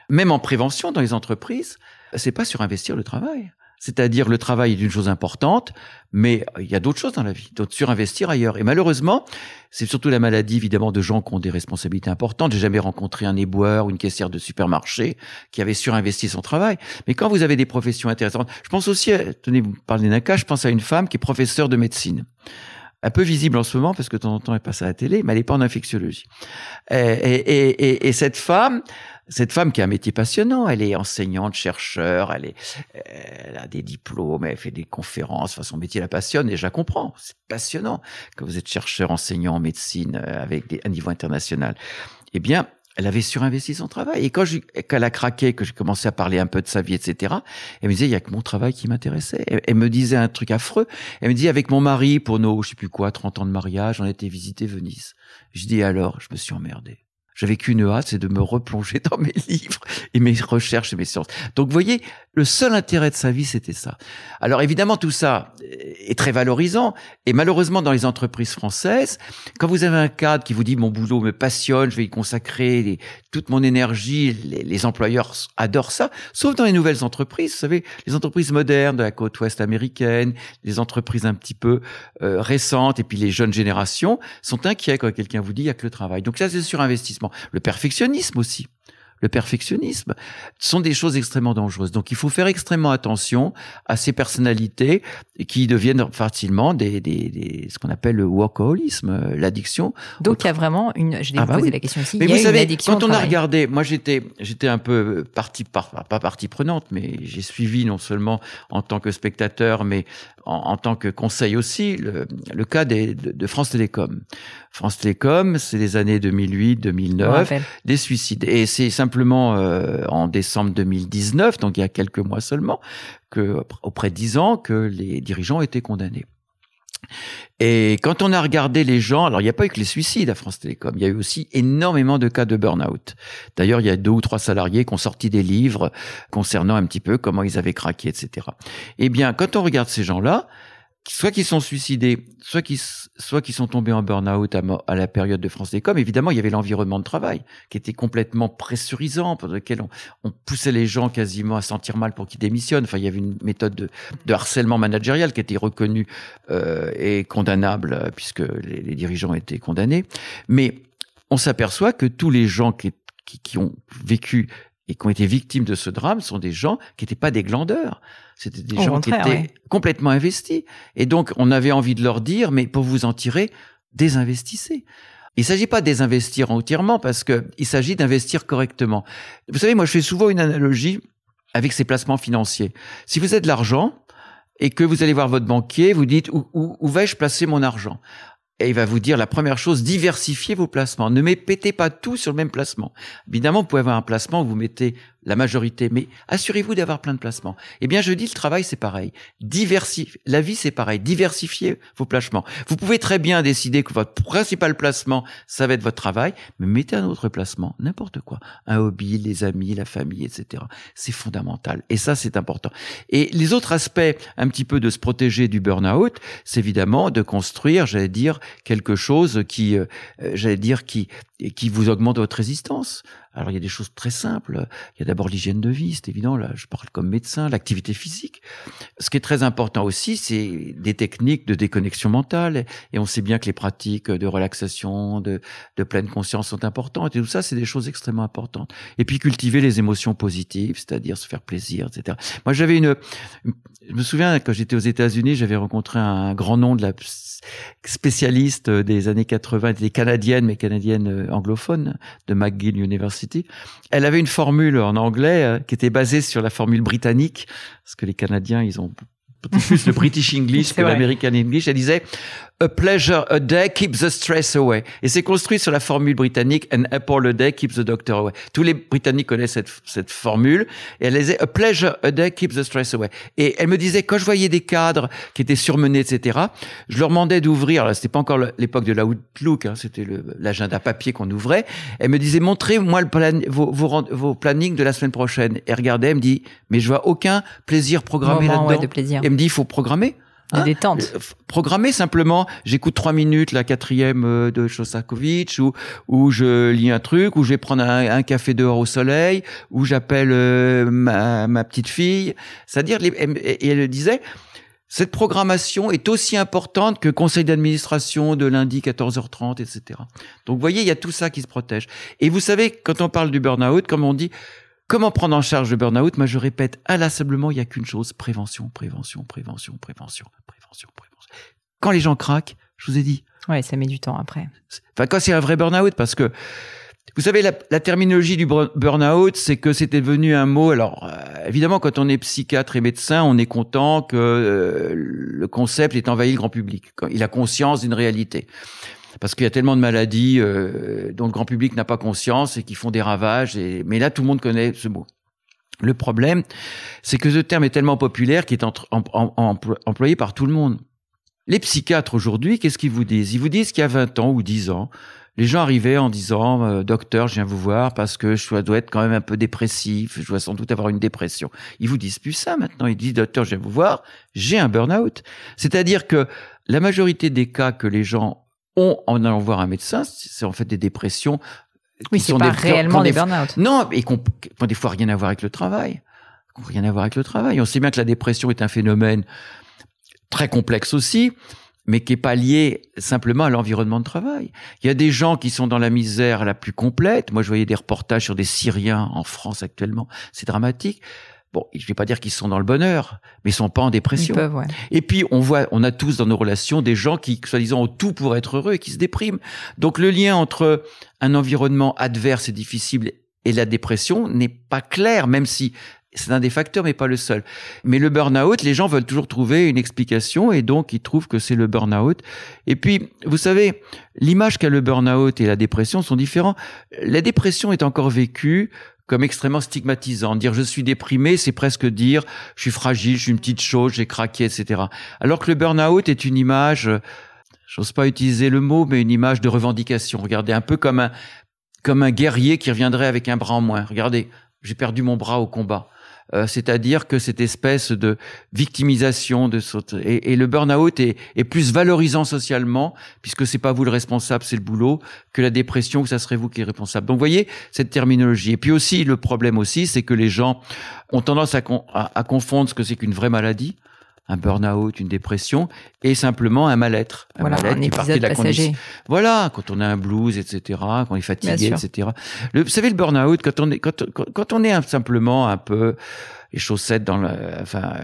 même en prévention dans les entreprises, c'est pas surinvestir le travail. C'est-à-dire le travail est une chose importante, mais il y a d'autres choses dans la vie, d'autres surinvestir ailleurs. Et malheureusement, c'est surtout la maladie évidemment de gens qui ont des responsabilités importantes. J'ai jamais rencontré un éboueur ou une caissière de supermarché qui avait surinvesti son travail. Mais quand vous avez des professions intéressantes, je pense aussi, tenez, vous parlez d'un cas, je pense à une femme qui est professeure de médecine un peu visible en ce moment parce que de temps en temps elle passe à la télé, mais elle n'est pas en infectiologie. Et, et, et, et cette femme, cette femme qui a un métier passionnant, elle est enseignante, chercheur, elle, est, elle a des diplômes, elle fait des conférences, enfin son métier la passionne et je la comprends, c'est passionnant quand vous êtes chercheur, enseignant en médecine euh, avec des, un niveau international. Eh bien, elle avait surinvesti son travail. Et quand, je, quand elle a craqué, que j'ai commencé à parler un peu de sa vie, etc., elle me disait, il y a que mon travail qui m'intéressait. Elle, me disait un truc affreux. Elle me dit, avec mon mari, pour nos, je sais plus quoi, 30 ans de mariage, on été visiter Venise. Je dis, alors, je me suis emmerdé. J'avais qu'une hâte, c'est de me replonger dans mes livres et mes recherches et mes sciences. Donc, vous voyez, le seul intérêt de sa vie, c'était ça. Alors, évidemment, tout ça est très valorisant. Et malheureusement, dans les entreprises françaises, quand vous avez un cadre qui vous dit mon boulot me passionne, je vais y consacrer toute mon énergie, les, employeurs adorent ça. Sauf dans les nouvelles entreprises, vous savez, les entreprises modernes de la côte ouest américaine, les entreprises un petit peu euh, récentes, et puis les jeunes générations sont inquiets quand quelqu'un vous dit il y a que le travail. Donc ça, c'est sur investissement le perfectionnisme aussi le perfectionnisme, sont des choses extrêmement dangereuses. Donc il faut faire extrêmement attention à ces personnalités qui deviennent facilement des, des, des ce qu'on appelle le workaholisme, euh, l'addiction. Donc il y a vraiment une, je vais ah bah poser la question aussi, mais il y vous savez, une addiction quand on a regardé, moi j'étais j'étais un peu partie pas partie prenante, mais j'ai suivi non seulement en tant que spectateur, mais en, tant que conseil aussi le, le cas des, de, de France Télécom. France Télécom, c'est les années 2008-2009, des suicides. Et c'est simplement euh, en décembre 2019, donc il y a quelques mois seulement, que auprès de 10 ans, que les dirigeants étaient condamnés. Et quand on a regardé les gens, alors il n'y a pas eu que les suicides à France Télécom, il y a eu aussi énormément de cas de burn-out. D'ailleurs, il y a deux ou trois salariés qui ont sorti des livres concernant un petit peu comment ils avaient craqué, etc. Eh bien, quand on regarde ces gens-là, soit qui sont suicidés, soit qui, soit sont tombés en burn-out à, la période de France Télécom. Évidemment, il y avait l'environnement de travail qui était complètement pressurisant, pour lequel on, poussait les gens quasiment à sentir mal pour qu'ils démissionnent. Enfin, il y avait une méthode de, harcèlement managérial qui était reconnue euh, et condamnable euh, puisque les, dirigeants étaient condamnés. Mais on s'aperçoit que tous les gens qui ont vécu et qui ont été victimes de ce drame sont des gens qui n'étaient pas des glandeurs. C'était des gens qui étaient complètement investis. Et donc, on avait envie de leur dire, mais pour vous en tirer, désinvestissez. Il ne s'agit pas de désinvestir entièrement parce que il s'agit d'investir correctement. Vous savez, moi, je fais souvent une analogie avec ces placements financiers. Si vous avez de l'argent et que vous allez voir votre banquier, vous dites où, où, où vais-je placer mon argent? Et il va vous dire la première chose, diversifiez vos placements. Ne mettez pas tout sur le même placement. Évidemment, vous pouvez avoir un placement où vous mettez la majorité, mais assurez-vous d'avoir plein de placements. Eh bien, je dis, le travail, c'est pareil. Diversifiez. La vie, c'est pareil. Diversifiez vos placements. Vous pouvez très bien décider que votre principal placement, ça va être votre travail, mais mettez un autre placement, n'importe quoi. Un hobby, les amis, la famille, etc. C'est fondamental. Et ça, c'est important. Et les autres aspects, un petit peu de se protéger du burn-out, c'est évidemment de construire, j'allais dire, quelque chose qui, euh, j'allais dire, qui, qui vous augmente votre résistance. Alors il y a des choses très simples. Il y a d'abord l'hygiène de vie, c'est évident. Là, je parle comme médecin, l'activité physique. Ce qui est très important aussi, c'est des techniques de déconnexion mentale. Et on sait bien que les pratiques de relaxation, de, de pleine conscience sont importantes. Et tout ça, c'est des choses extrêmement importantes. Et puis cultiver les émotions positives, c'est-à-dire se faire plaisir, etc. Moi, j'avais une, Je me souviens quand j'étais aux États-Unis, j'avais rencontré un grand nom de la spécialiste des années 80, des canadiennes, mais canadienne euh, anglophone, de McGill University. Elle avait une formule en anglais euh, qui était basée sur la formule britannique, parce que les Canadiens, ils ont plus le British English que l'American English. Elle disait A pleasure a day keeps the stress away. Et c'est construit sur la formule britannique An apple a day keeps the doctor away. Tous les Britanniques connaissent cette, cette formule. Et elle disait A pleasure a day keeps the stress away. Et elle me disait quand je voyais des cadres qui étaient surmenés, etc. Je leur demandais d'ouvrir. C'était pas encore l'époque de la Outlook, hein, c'était l'agenda papier qu'on ouvrait. Elle me disait montrez-moi plan, vos, vos, vos plannings de la semaine prochaine. Et regardez, elle me dit mais je vois aucun plaisir programmé là-dedans. de plaisir me dit, il faut programmer. Hein détente. Euh, programmer simplement, j'écoute trois minutes la quatrième euh, de Shostakovich, ou ou je lis un truc, ou je vais prendre un, café dehors au soleil, ou j'appelle euh, ma, ma, petite fille. C'est-à-dire, et elle disait, cette programmation est aussi importante que conseil d'administration de lundi 14h30, etc. Donc, vous voyez, il y a tout ça qui se protège. Et vous savez, quand on parle du burn-out, comme on dit, Comment prendre en charge le burn-out? Moi, je répète inlassablement, il n'y a qu'une chose, prévention, prévention, prévention, prévention, prévention, prévention. Quand les gens craquent, je vous ai dit. Ouais, ça met du temps après. Enfin, quand c'est un vrai burn-out, parce que vous savez, la, terminologie du burn-out, c'est que c'était devenu un mot. Alors, euh, évidemment, quand on est psychiatre et médecin, on est content que euh, le concept ait envahi le grand public. Il a conscience d'une réalité parce qu'il y a tellement de maladies euh, dont le grand public n'a pas conscience et qui font des ravages. Et... Mais là, tout le monde connaît ce mot. Le problème, c'est que ce terme est tellement populaire qu'il est employé par tout le monde. Les psychiatres aujourd'hui, qu'est-ce qu'ils vous disent? Ils vous disent qu'il y a 20 ans ou 10 ans, les gens arrivaient en disant euh, docteur, je viens vous voir parce que je dois être quand même un peu dépressif, je dois sans doute avoir une dépression. Ils vous disent plus ça maintenant. Ils disent docteur, je viens vous voir, j'ai un burn-out. C'est-à-dire que la majorité des cas que les gens ont, en allant voir un médecin, c'est en fait des dépressions. Oui, c'est pas réellement des, burn-out. Non, et qui n'ont des fois rien à voir avec le travail. Rien à voir avec le travail. On sait bien que la dépression est un phénomène très complexe aussi, mais qui est pas lié simplement à l'environnement de travail. Il y a des gens qui sont dans la misère la plus complète. Moi, je voyais des reportages sur des Syriens en France actuellement. C'est dramatique. Bon, je vais pas dire qu'ils sont dans le bonheur, mais ils sont pas en dépression. Et puis on voit, on a tous dans nos relations des gens qui, soi-disant, ont tout pour être heureux et qui se dépriment. Donc le lien entre un environnement adverse et difficile et la dépression n'est pas clair, même si c'est un des facteurs, mais pas le seul. Mais le burn-out, les gens veulent toujours trouver une explication et donc ils trouvent que c'est le burn-out. Et puis, vous savez, l'image qu'a le burn-out et la dépression sont différents. La dépression est encore vécue comme extrêmement stigmatisant. Dire je suis déprimé, c'est presque dire je suis fragile, je suis une petite chose, j'ai craqué, etc. Alors que le burn-out est une image, j'ose pas utiliser le mot, mais une image de revendication. Regardez, un peu comme un, comme un guerrier qui reviendrait avec un bras en moins. Regardez, j'ai perdu mon bras au combat. Euh, c'est-à-dire que cette espèce de victimisation de et, et le burn-out est, plus valorisant socialement puisque c'est pas vous le responsable, c'est le boulot, que la dépression que ça serait vous qui est responsable. Donc, voyez cette terminologie. Et puis aussi le problème aussi, c'est que les gens ont tendance à, à confondre ce que c'est qu'une vraie maladie un burn-out, une dépression, et simplement un mal-être. Un mal-être qui partie de la condition. Voilà, quand on a un blues, etc., quand on est fatigué, etc. Le, vous savez, le burn-out, quand on est, quand, quand on est simplement un peu les chaussettes dans le, enfin,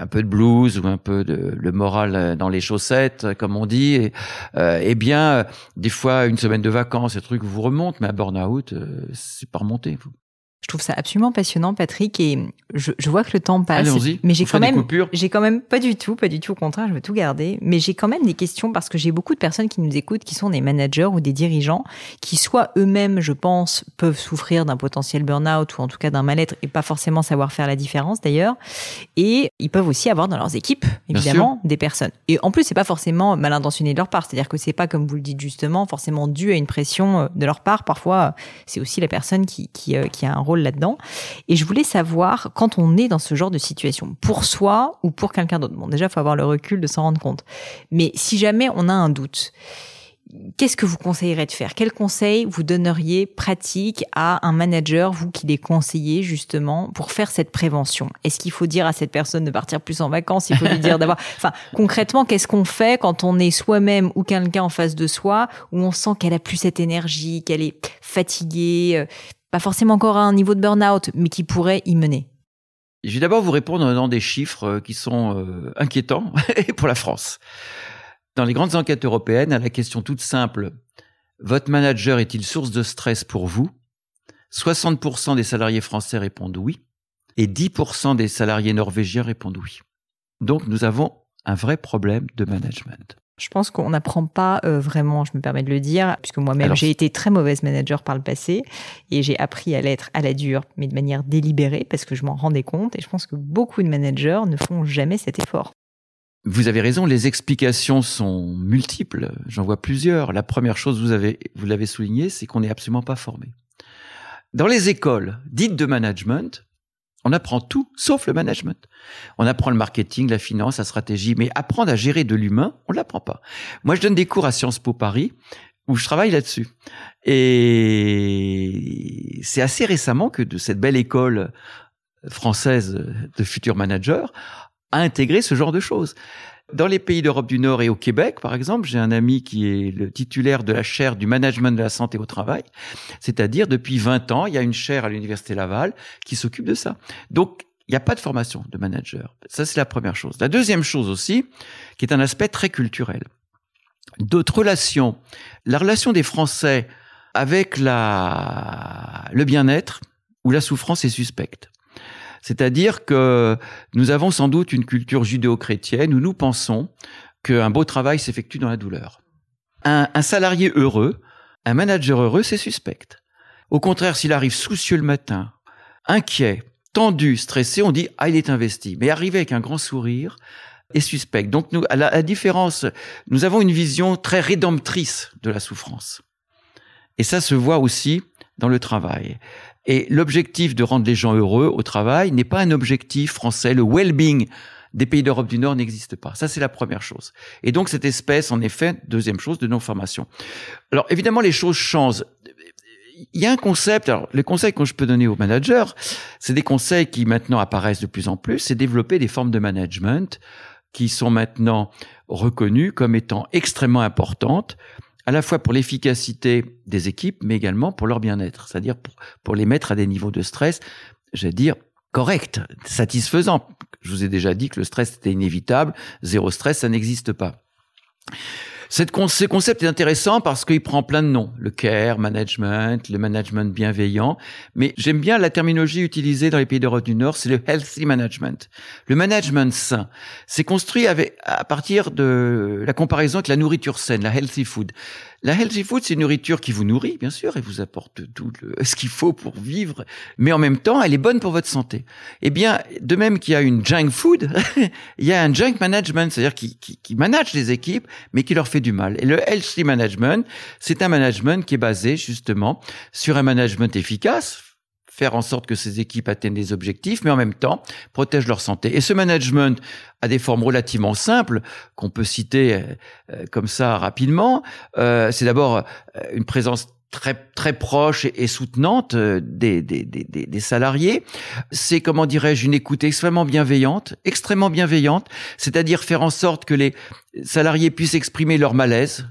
un peu de blues ou un peu de le moral dans les chaussettes, comme on dit, et, euh, eh bien, des fois, une semaine de vacances, ce truc vous remonte, mais un burn-out, euh, c'est pas remonté. Vous. Je trouve ça absolument passionnant, Patrick, et je, je vois que le temps passe. mais j'ai quand même, j'ai quand même pas du tout, pas du tout au contraire, je veux tout garder. Mais j'ai quand même des questions parce que j'ai beaucoup de personnes qui nous écoutent, qui sont des managers ou des dirigeants, qui soit eux-mêmes, je pense, peuvent souffrir d'un potentiel burn-out ou en tout cas d'un mal-être et pas forcément savoir faire la différence d'ailleurs. Et ils peuvent aussi avoir dans leurs équipes, évidemment, des personnes. Et en plus, c'est pas forcément mal intentionné de leur part, c'est-à-dire que c'est pas comme vous le dites justement, forcément dû à une pression euh, de leur part. Parfois, c'est aussi la personne qui qui, euh, qui a un rôle là-dedans. Et je voulais savoir, quand on est dans ce genre de situation, pour soi ou pour quelqu'un d'autre, bon déjà, il faut avoir le recul de s'en rendre compte. Mais si jamais on a un doute, Qu'est-ce que vous conseillerez de faire? Quel conseil vous donneriez pratique à un manager, vous qui les conseillez justement, pour faire cette prévention? Est-ce qu'il faut dire à cette personne de partir plus en vacances? Il faut lui dire d'avoir... Enfin, concrètement, qu'est-ce qu'on fait quand on est soi-même ou quelqu'un en face de soi, où on sent qu'elle a plus cette énergie, qu'elle est fatiguée, euh, pas forcément encore à un niveau de burn-out, mais qui pourrait y mener Je vais d'abord vous répondre donnant des chiffres euh, qui sont euh, inquiétants pour la France. Dans les grandes enquêtes européennes, à la question toute simple, votre manager est-il source de stress pour vous? 60% des salariés français répondent oui et 10% des salariés norvégiens répondent oui. Donc nous avons un vrai problème de management. Je pense qu'on n'apprend pas euh, vraiment, je me permets de le dire, puisque moi-même j'ai été très mauvaise manager par le passé et j'ai appris à l'être à la dure, mais de manière délibérée parce que je m'en rendais compte et je pense que beaucoup de managers ne font jamais cet effort. Vous avez raison, les explications sont multiples. J'en vois plusieurs. La première chose, vous avez, vous l'avez souligné, c'est qu'on n'est absolument pas formé. Dans les écoles dites de management, on apprend tout sauf le management. On apprend le marketing, la finance, la stratégie, mais apprendre à gérer de l'humain, on l'apprend pas. Moi, je donne des cours à Sciences Po Paris où je travaille là-dessus. Et c'est assez récemment que de cette belle école française de futurs managers a intégré ce genre de choses. Dans les pays d'Europe du Nord et au Québec, par exemple, j'ai un ami qui est le titulaire de la chaire du management de la santé au travail. C'est-à-dire, depuis 20 ans, il y a une chaire à l'Université Laval qui s'occupe de ça. Donc, il n'y a pas de formation de manager. Ça, c'est la première chose. La deuxième chose aussi, qui est un aspect très culturel. D'autres relations. La relation des Français avec le bien-être ou la souffrance est suspecte. C'est-à-dire que nous avons sans doute une culture judéo-chrétienne où nous pensons qu'un beau travail s'effectue dans la douleur. Un, salarié heureux, un manager heureux, c'est suspect. Au contraire, s'il arrive soucieux le matin, inquiet, tendu, stressé, on dit ah il est investi. Mais arriver avec un grand sourire est suspect. Donc nous, à la différence, nous avons une vision très rédemptrice de la souffrance. Et ça se voit aussi dans le travail. Et l'objectif de rendre les gens heureux au travail n'est pas un objectif français. Le well-being des pays d'Europe du Nord n'existe pas. Ça, c'est la première chose. Et donc, cette espèce, en effet, deuxième chose, de non-formation. Alors, évidemment, les choses changent. Il y a un concept, alors les conseils que je peux donner aux managers, c'est des conseils qui maintenant apparaissent de plus en plus, c'est développer des formes de management qui sont maintenant reconnues comme étant extrêmement importantes à la fois pour l'efficacité des équipes, mais également pour leur bien-être, c'est-à-dire pour, les mettre à des niveaux de stress, j'allais dire, corrects, satisfaisants. Je vous ai déjà dit que le stress était inévitable, zéro stress, ça n'existe pas. Cette, ce concept est intéressant parce qu'il prend plein de noms. Le care, management, le management bienveillant. Mais j'aime bien la terminologie utilisée dans les pays d'Europe du Nord, c'est le healthy management. Le management sain. C'est construit à partir de la comparaison avec la nourriture saine, la healthy food. La healthy food, c'est une nourriture qui vous nourrit, bien sûr, et vous apporte tout ce qu'il faut pour vivre, mais en même temps, elle est bonne pour votre santé. Eh bien, de même qu'il y a une junk food, il y a un junk management, c'est-à-dire qui, qui, qui manage les équipes, mais qui leur fait du mal. Et le healthy management, c'est un management qui est basé justement sur un management efficace, faire en sorte que ces équipes atteignent des objectifs, mais en même temps protègent leur santé. Et ce management a des formes relativement simples qu'on peut citer euh, euh, comme ça rapidement. Euh, c'est d'abord une présence très très proche et, soutenante des, des, des, des salariés. C'est comment dirais-je une écoute extrêmement bienveillante, extrêmement bienveillante, c'est-à-dire faire en sorte que les salariés puissent exprimer leur malaise,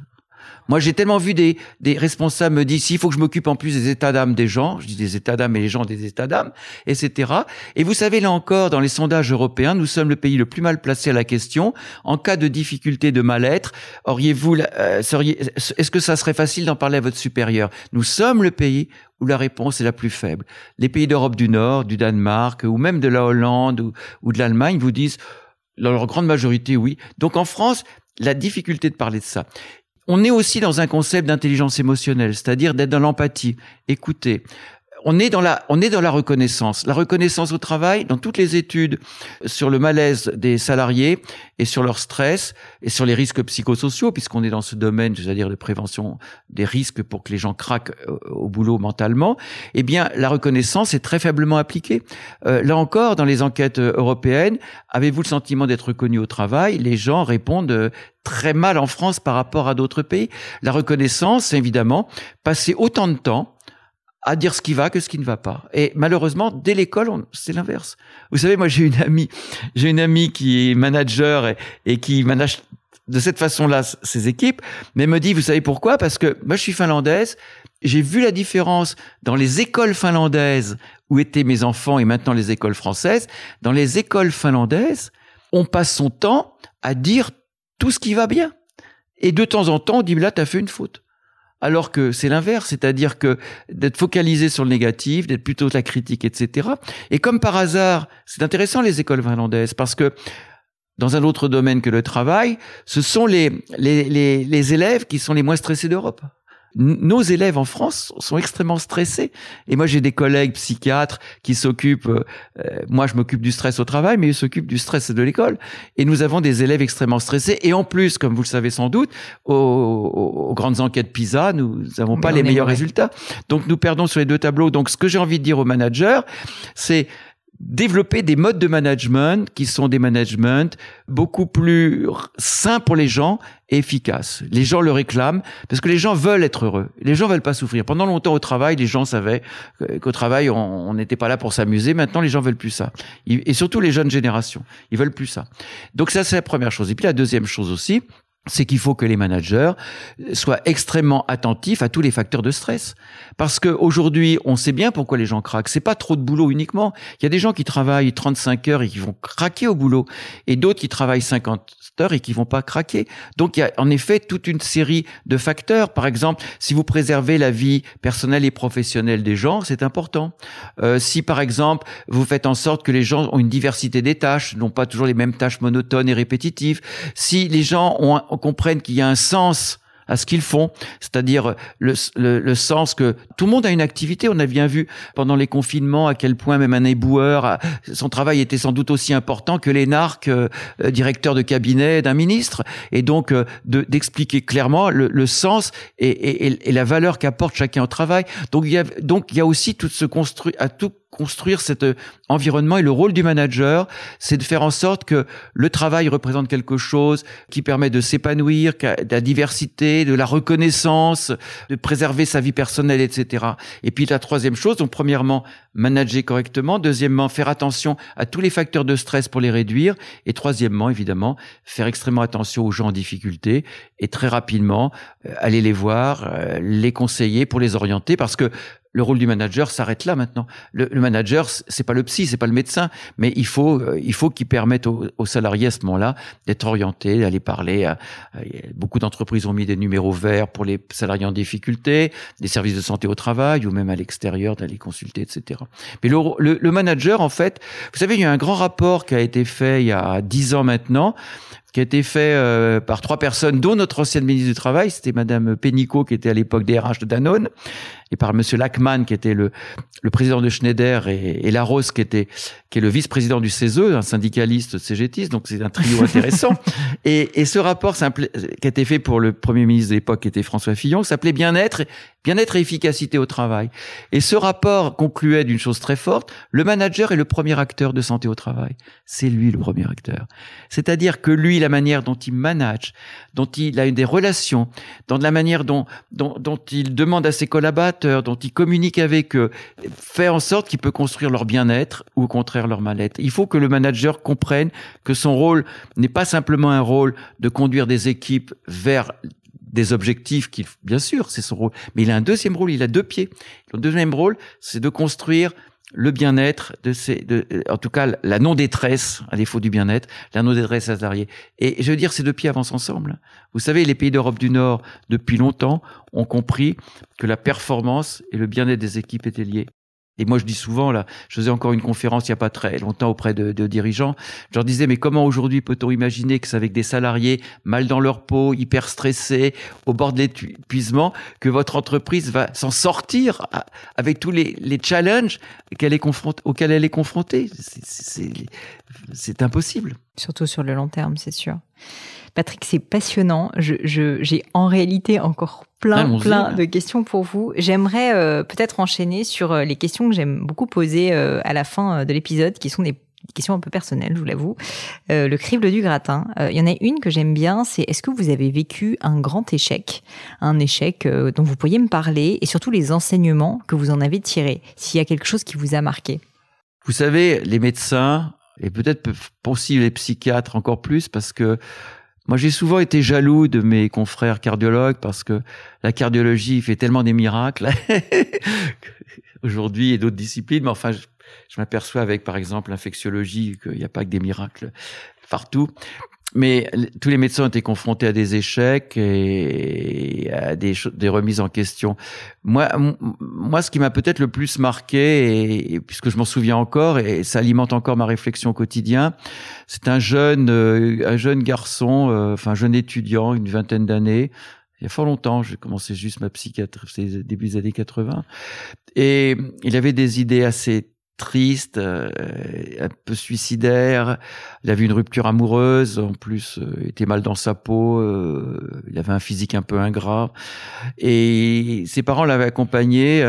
moi, j'ai tellement vu des, des responsables me dire, s'il faut que je m'occupe en plus des états d'âme des gens, je dis des états d'âme et les gens des états d'âme, etc. Et vous savez, là encore, dans les sondages européens, nous sommes le pays le plus mal placé à la question. En cas de difficulté de mal-être, auriez-vous, euh, est-ce que ça serait facile d'en parler à votre supérieur? Nous sommes le pays où la réponse est la plus faible. Les pays d'Europe du Nord, du Danemark, ou même de la Hollande ou de l'Allemagne vous disent, dans leur grande majorité, oui. Donc en France, la difficulté de parler de ça. On est aussi dans un concept d'intelligence émotionnelle, c'est-à-dire d'être dans l'empathie, écouter, on est dans la, on est dans la reconnaissance. La reconnaissance au travail, dans toutes les études sur le malaise des salariés et sur leur stress et sur les risques psychosociaux, puisqu'on est dans ce domaine, c'est-à-dire de prévention des risques pour que les gens craquent euh, au boulot mentalement, eh bien, la reconnaissance est très faiblement appliquée. Euh, là encore, dans les enquêtes européennes, avez-vous le sentiment d'être reconnu au travail? Les gens répondent euh, très mal en France par rapport à d'autres pays. La reconnaissance, évidemment, passer autant de temps à dire ce qui va que ce qui ne va pas. Et malheureusement, dès l'école, c'est l'inverse. Vous savez, moi, j'ai une amie, j'ai une amie qui est manager et, qui manage de cette façon-là ses équipes, mais me dit, vous savez pourquoi? Parce que moi, je suis finlandaise j'ai vu la différence dans les écoles finlandaises où étaient mes enfants et maintenant les écoles françaises. Dans les écoles finlandaises, on passe son temps à dire tout ce qui va bien. Et de temps en temps, on dit là, t'as fait une faute. Alors que c'est l'inverse, c'est-à-dire que d'être focalisé sur le négatif, d'être plutôt la critique, etc. Et comme par hasard, c'est intéressant les écoles finlandaises parce que dans un autre domaine que le travail, ce sont les, les, les, les élèves qui sont les moins stressés d'Europe nos élèves en France sont extrêmement stressés. Et moi, j'ai des collègues psychiatres qui s'occupent, euh, euh, moi, je m'occupe du stress au travail, mais ils s'occupent du stress de l'école. Et nous avons des élèves extrêmement stressés. Et en plus, comme vous le savez sans doute, aux, grandes enquêtes PISA, nous n'avons pas les meilleurs résultats. Donc, nous perdons sur les deux tableaux. Donc, ce que j'ai envie de dire aux managers, c'est développer des modes de management qui sont des managements beaucoup plus sains pour les gens et efficaces. Les gens le réclament parce que les gens veulent être heureux. Les gens veulent pas souffrir. Pendant longtemps au travail, les gens savaient qu'au travail, on n'était pas là pour s'amuser. Maintenant, les gens veulent plus ça. Et surtout les jeunes générations, ils veulent plus ça. Donc ça, c'est la première chose. Et puis la deuxième chose aussi, c'est qu'il faut que les managers soient extrêmement attentifs à tous les facteurs de stress. Parce qu'aujourd'hui, on sait bien pourquoi les gens craquent. C'est pas trop de boulot uniquement. Il y a des gens qui travaillent 35 heures et qui vont craquer au boulot, et d'autres qui travaillent 50 heures et qui vont pas craquer. Donc il y a en effet toute une série de facteurs. Par exemple, si vous préservez la vie personnelle et professionnelle des gens, c'est important. Euh, si par exemple vous faites en sorte que les gens ont une diversité des tâches, n'ont pas toujours les mêmes tâches monotones et répétitives, si les gens ont, comprennent qu'il y a un sens à ce qu'ils font, c'est-à-dire le, le, sens que tout le monde a une activité. On a bien vu pendant les confinements à quel point même un éboueur, son travail était sans doute aussi important que l'énarque euh, euh, directeur de cabinet d'un ministre. Et donc euh, d'expliquer clairement le, le sens et, et, et, la valeur qu'apporte chacun au travail. Donc il y a donc il y a aussi tout ce construit à tout construire cet euh, environnement et le rôle du manager, c'est de faire en sorte que le travail représente quelque chose qui permet de s'épanouir, de la diversité, de la reconnaissance, de préserver sa vie personnelle, etc. Et puis la troisième chose, donc premièrement, manager correctement, deuxièmement, faire attention à tous les facteurs de stress pour les réduire, et troisièmement, évidemment, faire extrêmement attention aux gens en difficulté et très rapidement euh, aller les voir, euh, les conseiller pour les orienter, parce que le rôle du manager s'arrête là maintenant. Le, le manager, c'est pas le psy, c'est pas le médecin, mais il faut, euh, il faut qu'il permette aux, salariés à ce moment-là d'être orientés, d'aller parler. Beaucoup d'entreprises ont mis des numéros verts pour les salariés en difficulté, des services de santé au travail ou même à l'extérieur d'aller consulter, etc. Mais le, le, manager, en fait, vous savez, il y a un grand rapport qui a été fait il y a dix ans maintenant qui a été fait euh, par trois personnes, dont notre ancienne ministre du Travail, c'était Madame Pénicaud, qui était à l'époque DRH de Danone, et par Monsieur Lachman, qui était le, le président de Schneider, et, et Larose, qui était qui est le vice-président du CESE, un syndicaliste CGTiste, donc c'est un trio intéressant. et, et, ce rapport qui a été fait pour le premier ministre de l'époque, qui était François Fillon, s'appelait Bien-être, bien-être et efficacité au travail. Et ce rapport concluait d'une chose très forte le manager est le premier acteur de santé au travail. C'est lui le premier acteur. C'est-à-dire que lui, la manière dont il manage, dont il a des relations, dans la manière dont, dont, dont il demande à ses collaborateurs, dont il communique avec eux, fait en sorte qu'il peut construire leur bien-être ou au contraire leur mal-être. Il faut que le manager comprenne que son rôle n'est pas simplement un rôle de conduire des équipes vers des objectifs qui, bien sûr, c'est son rôle, mais il a un deuxième rôle, il a deux pieds. Le deuxième rôle, c'est de construire le bien-être de ces, de, en tout cas la non-détresse, à défaut du bien-être, la non-détresse salariée. Et je veux dire, ces deux pieds avancent ensemble. Vous savez, les pays d'Europe du Nord, depuis longtemps, ont compris que la performance et le bien-être des équipes étaient liés. Et moi, je dis souvent, là, je faisais encore une conférence il n'y a pas très longtemps auprès de, dirigeants. Je leur disais, mais comment aujourd'hui peut-on imaginer que c'est avec des salariés mal dans leur peau, hyper stressés, au bord de l'épuisement, que votre entreprise va s'en sortir avec tous les, challenges auxquels elle est confrontée? Impossible. Surtout sur le long terme, c'est sûr. Patrick, c'est passionnant. J'ai je, en réalité encore plein, plein de questions pour vous. J'aimerais euh, peut-être enchaîner sur euh, les questions que j'aime beaucoup poser euh, à la fin de l'épisode, qui sont des questions un peu personnelles, je vous l'avoue. le crible du gratin. Il y en a une que j'aime bien, c'est est-ce que vous avez vécu un grand échec, un échec dont vous pourriez me parler, et surtout les enseignements que vous en avez tirés, s'il y a quelque chose qui vous a marqué? Vous savez, les médecins, et peut-être aussi les psychiatres encore plus, parce que Moi, j'ai souvent été jaloux de mes confrères cardiologues parce que la cardiologie fait tellement des miracles aujourd'hui et d'autres disciplines. Mais enfin, je, m'aperçois avec, par exemple, l'infectiologie qu'il n'y a pas que des miracles partout. Mais tous les médecins ont été confrontés à des échecs et à des, remises en question. Moi, moi, ce qui m'a peut-être le plus marqué, puisque je m'en souviens encore, et ça alimente encore ma réflexion au quotidien, c'est un jeune, euh, un jeune garçon, euh, enfin un jeune étudiant, une vingtaine d'années, il y a fort longtemps, j'ai commencé juste ma psychiatrie, c'est début des années 80, et il avait des idées assez triste, euh, un peu suicidaire. Il avait une rupture amoureuse, en plus, euh, il était mal dans sa peau. Euh, il avait un physique un peu ingrat. Et ses parents l'avaient accompagné,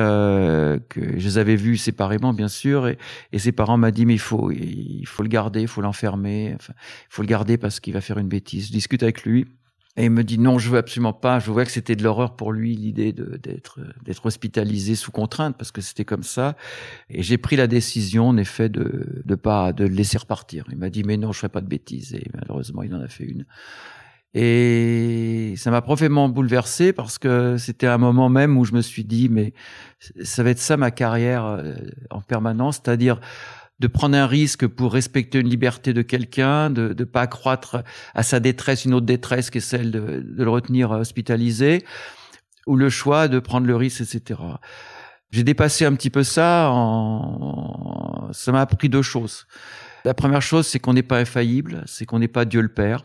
que je les avais vus séparément, bien sûr. Et, et ses parents m'ont dit, mais il faut, il faut le garder, il faut l'enfermer. Enfin, il faut le garder parce qu'il va faire une bêtise. Je discute avec lui. Et il me dit non, je veux absolument pas. Je vois que c'était de l'horreur pour lui l'idée d'être d'être hospitalisé sous contrainte parce que c'était comme ça. Et j'ai pris la décision en effet de de pas de le laisser repartir. Il m'a dit mais non, je ferai pas de bêtises. Et malheureusement, il en a fait une. Et ça m'a profondément bouleversé parce que c'était un moment même où je me suis dit mais ça va être ça ma carrière euh, en permanence, c'est-à-dire de prendre un risque pour respecter une liberté de quelqu'un, de ne pas accroître à sa détresse une autre détresse qui est celle de, de, le retenir hospitalisé, ou le choix de prendre le risque, etc. J'ai dépassé un petit peu ça. En... Ça m'a appris deux choses. La première chose, c'est qu'on n'est pas infaillible, c'est qu'on n'est pas Dieu le Père,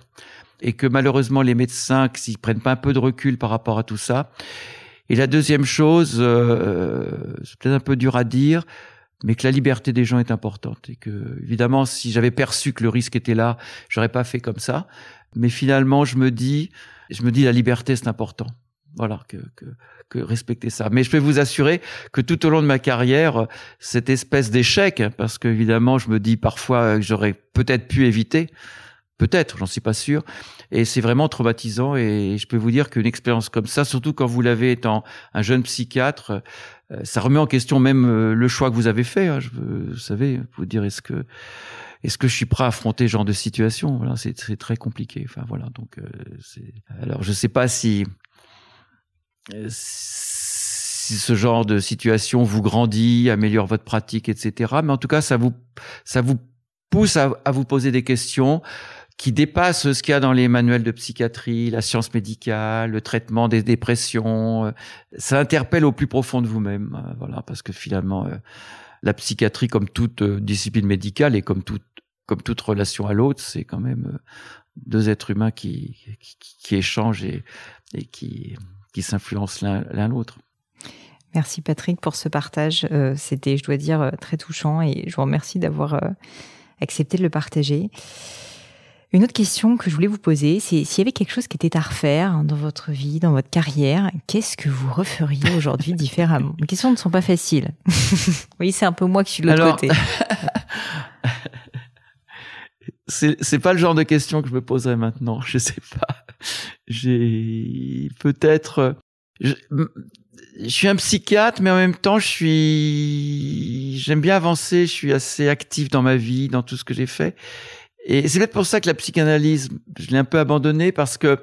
et que malheureusement les médecins, s'ils prennent pas un peu de recul par rapport à tout ça. Et la deuxième chose, euh, c'est peut-être un peu dur à dire, mais que la liberté des gens est importante et que évidemment si j'avais perçu que le risque était là, j'aurais pas fait comme ça. Mais finalement, je me dis, je me dis la liberté c'est important. Voilà que, que que respecter ça. Mais je peux vous assurer que tout au long de ma carrière, cette espèce d'échec, parce qu'évidemment, je me dis parfois que j'aurais peut-être pu éviter, peut-être, j'en suis pas sûr, et c'est vraiment traumatisant. Et je peux vous dire qu'une expérience comme ça, surtout quand vous l'avez étant un jeune psychiatre, euh, ça remet en question même euh, le choix que vous avez fait. Hein. Je veux, vous savez, vous dire est-ce que est-ce que je suis prêt à affronter ce genre de situation? Voilà, c'est très compliqué. Enfin voilà, donc euh. Alors je sais pas si si ce genre de situation vous grandit, améliore votre pratique, etc. Mais en tout cas, ça vous ça vous pousse à, à vous poser des questions qui dépasse ce qu'il y a dans les manuels de psychiatrie, la science médicale, le traitement des dépressions. Euh, ça interpelle au plus profond de vous-même, euh, voilà, parce que finalement, euh, la psychiatrie, comme toute discipline médicale et comme toute comme toute relation à l'autre, c'est quand même deux êtres humains qui qui, échangent et, et qui qui s'influencent l'un l'autre. Merci Patrick pour ce partage. C'était, je dois dire, très touchant et je vous remercie d'avoir accepté de le partager. Une autre question que je voulais vous poser, c'est s'il y avait quelque chose qui était à refaire dans votre vie, dans votre carrière, qu'est-ce que vous referiez aujourd'hui différemment? Les questions ne sont pas faciles. oui, c'est un peu moi qui suis de l'autre côté. c'est pas le genre de question que je me poserais maintenant. Je sais pas. J'ai peut-être. Je, je, suis un psychiatre, mais en même temps, je suis. J'aime bien avancer. Je suis assez actif dans ma vie, dans tout ce que j'ai fait. Et c'est peut-être pour ça que la psychanalyse, je l'ai un peu abandonnée parce que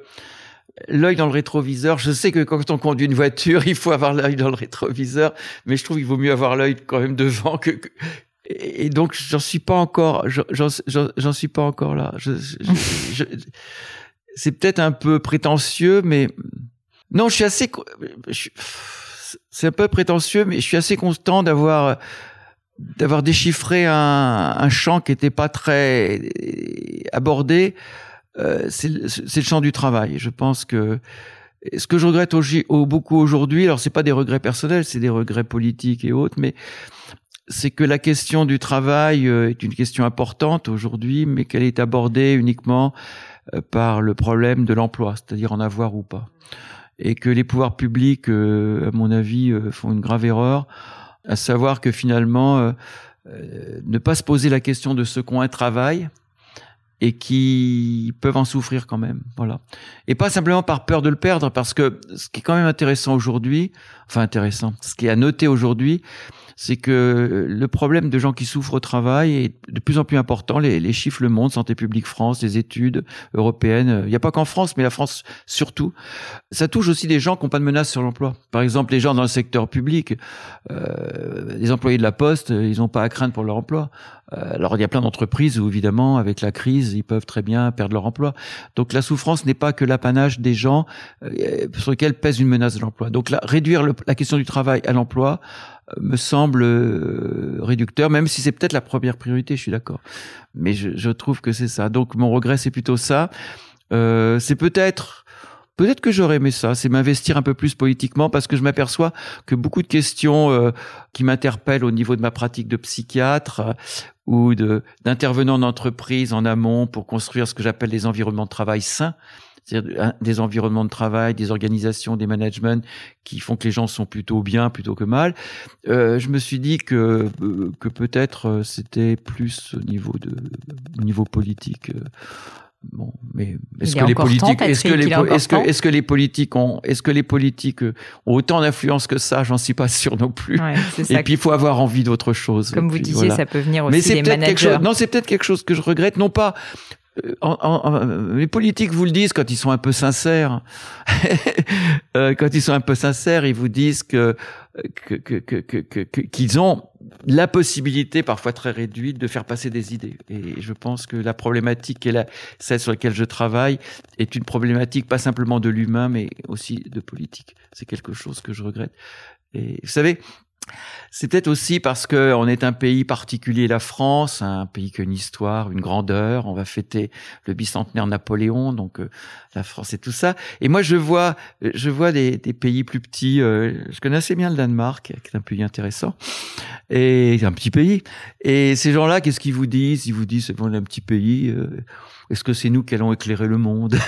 l'œil dans le rétroviseur, je sais que quand on conduit une voiture, il faut avoir l'œil dans le rétroviseur, mais je trouve qu'il vaut mieux avoir l'œil quand même devant que, et donc j'en suis pas encore, j'en suis pas encore là. Je, je, c'est peut-être un peu prétentieux, mais non, je suis assez, c'est un peu prétentieux, mais je suis assez content d'avoir d'avoir déchiffré un, un, champ qui n'était pas très abordé, euh, c'est le champ du travail. Je pense que ce que je regrette au, beaucoup aujourd'hui, alors c'est pas des regrets personnels, c'est des regrets politiques et autres, mais c'est que la question du travail euh, est une question importante aujourd'hui, mais qu'elle est abordée uniquement euh, par le problème de l'emploi, c'est-à-dire en avoir ou pas. Et que les pouvoirs publics, à mon avis, font une grave erreur à savoir que finalement, euh, euh, ne pas se poser la question de ce qu'ont un travail et qui peuvent en souffrir quand même, voilà. Et pas simplement par peur de le perdre, parce que ce qui est quand même intéressant aujourd'hui, enfin intéressant, ce qui est à noter aujourd'hui, c'est que le problème de gens qui souffrent au travail est de plus en plus important. Les, chiffres le montrent, Santé publique France, les études européennes. Il n'y a pas qu'en France, mais la France surtout. Ça touche aussi des gens qui n'ont pas de menace sur l'emploi. Par exemple, les gens dans le secteur public, euh, les employés de la Poste, ils n'ont pas à craindre pour leur emploi. Euh, alors il y a plein d'entreprises où évidemment, avec la crise, ils peuvent très bien perdre leur emploi. Donc la souffrance n'est pas que l'apanage des gens euh, sur lesquels pèse une menace de l'emploi. Donc là, réduire la question du travail à l'emploi euh, me semble réducteur, même si c'est peut-être la première priorité, je suis d'accord. Mais je, je, trouve que c'est ça. Donc mon regret, c'est plutôt ça. c'est peut-être Peut-être que j'aurais aimé ça, c'est m'investir un peu plus politiquement parce que je m'aperçois que beaucoup de questions euh, qui m'interpellent au niveau de ma pratique de psychiatre euh, ou d'intervenant en entreprise en amont pour construire ce que j'appelle des environnements de travail sains, c'est-à-dire des environnements de travail, des organisations, des managements qui font que les gens sont plutôt bien plutôt que mal. Euh, je me suis dit que que peut-être c'était plus au niveau de au niveau politique Bon, mais est-ce que les politiques, est-ce que les, est-ce que, est-ce que les politiques ont, est-ce que les politiques ont autant d'influence que ça? J'en suis pas sûr non plus. Ouais, et puis il faut avoir envie d'autre chose. Comme vous disiez, ça peut venir aussi mais des managers. Quelque chose, non, c'est peut-être quelque chose que je regrette, non pas euh, en, les politiques vous le disent quand ils sont un peu sincères. euh, quand ils sont un peu sincères, ils vous disent que qu'ils que, que, que, ont la possibilité, parfois très réduite, de faire passer des idées. Et je pense que la problématique, est la, celle sur laquelle je travaille, est une problématique pas simplement de l'humain, mais aussi de politique. C'est quelque chose que je regrette. Et vous savez, c'est peut-être aussi parce que on est un pays particulier, la France, un pays qui a une histoire, une grandeur. On va fêter le bicentenaire Napoléon, donc euh, la France et tout ça. Et moi, je vois, je vois des, pays plus petits. Euh, je connais assez bien le Danemark, qui est un pays intéressant, et un petit pays. Et ces gens-là, qu'est-ce qu'ils vous disent? Ils vous disent, bon, un petit pays. Euh, est-ce que c'est nous qui allons éclairer le monde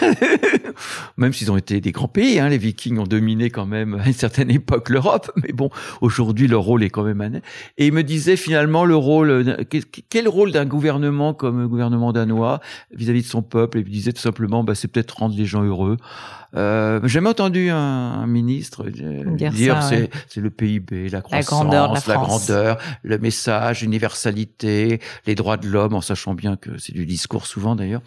Même s'ils ont été des grands pays, hein, les Vikings ont dominé quand même à une certaine époque l'Europe, mais bon, aujourd'hui leur rôle est quand même un... Et il me disait finalement le rôle, quel rôle d'un gouvernement comme le gouvernement danois vis-à-vis de son peuple? Et il disait tout simplement, bah, c'est peut-être rendre les gens heureux. Euh, j'ai jamais entendu un, ministre dire, c'est, c'est le PIB, la croissance, la grandeur, la, grandeur, le message, l'universalité, les droits de l'homme, en sachant bien que c'est du discours souvent d'ailleurs.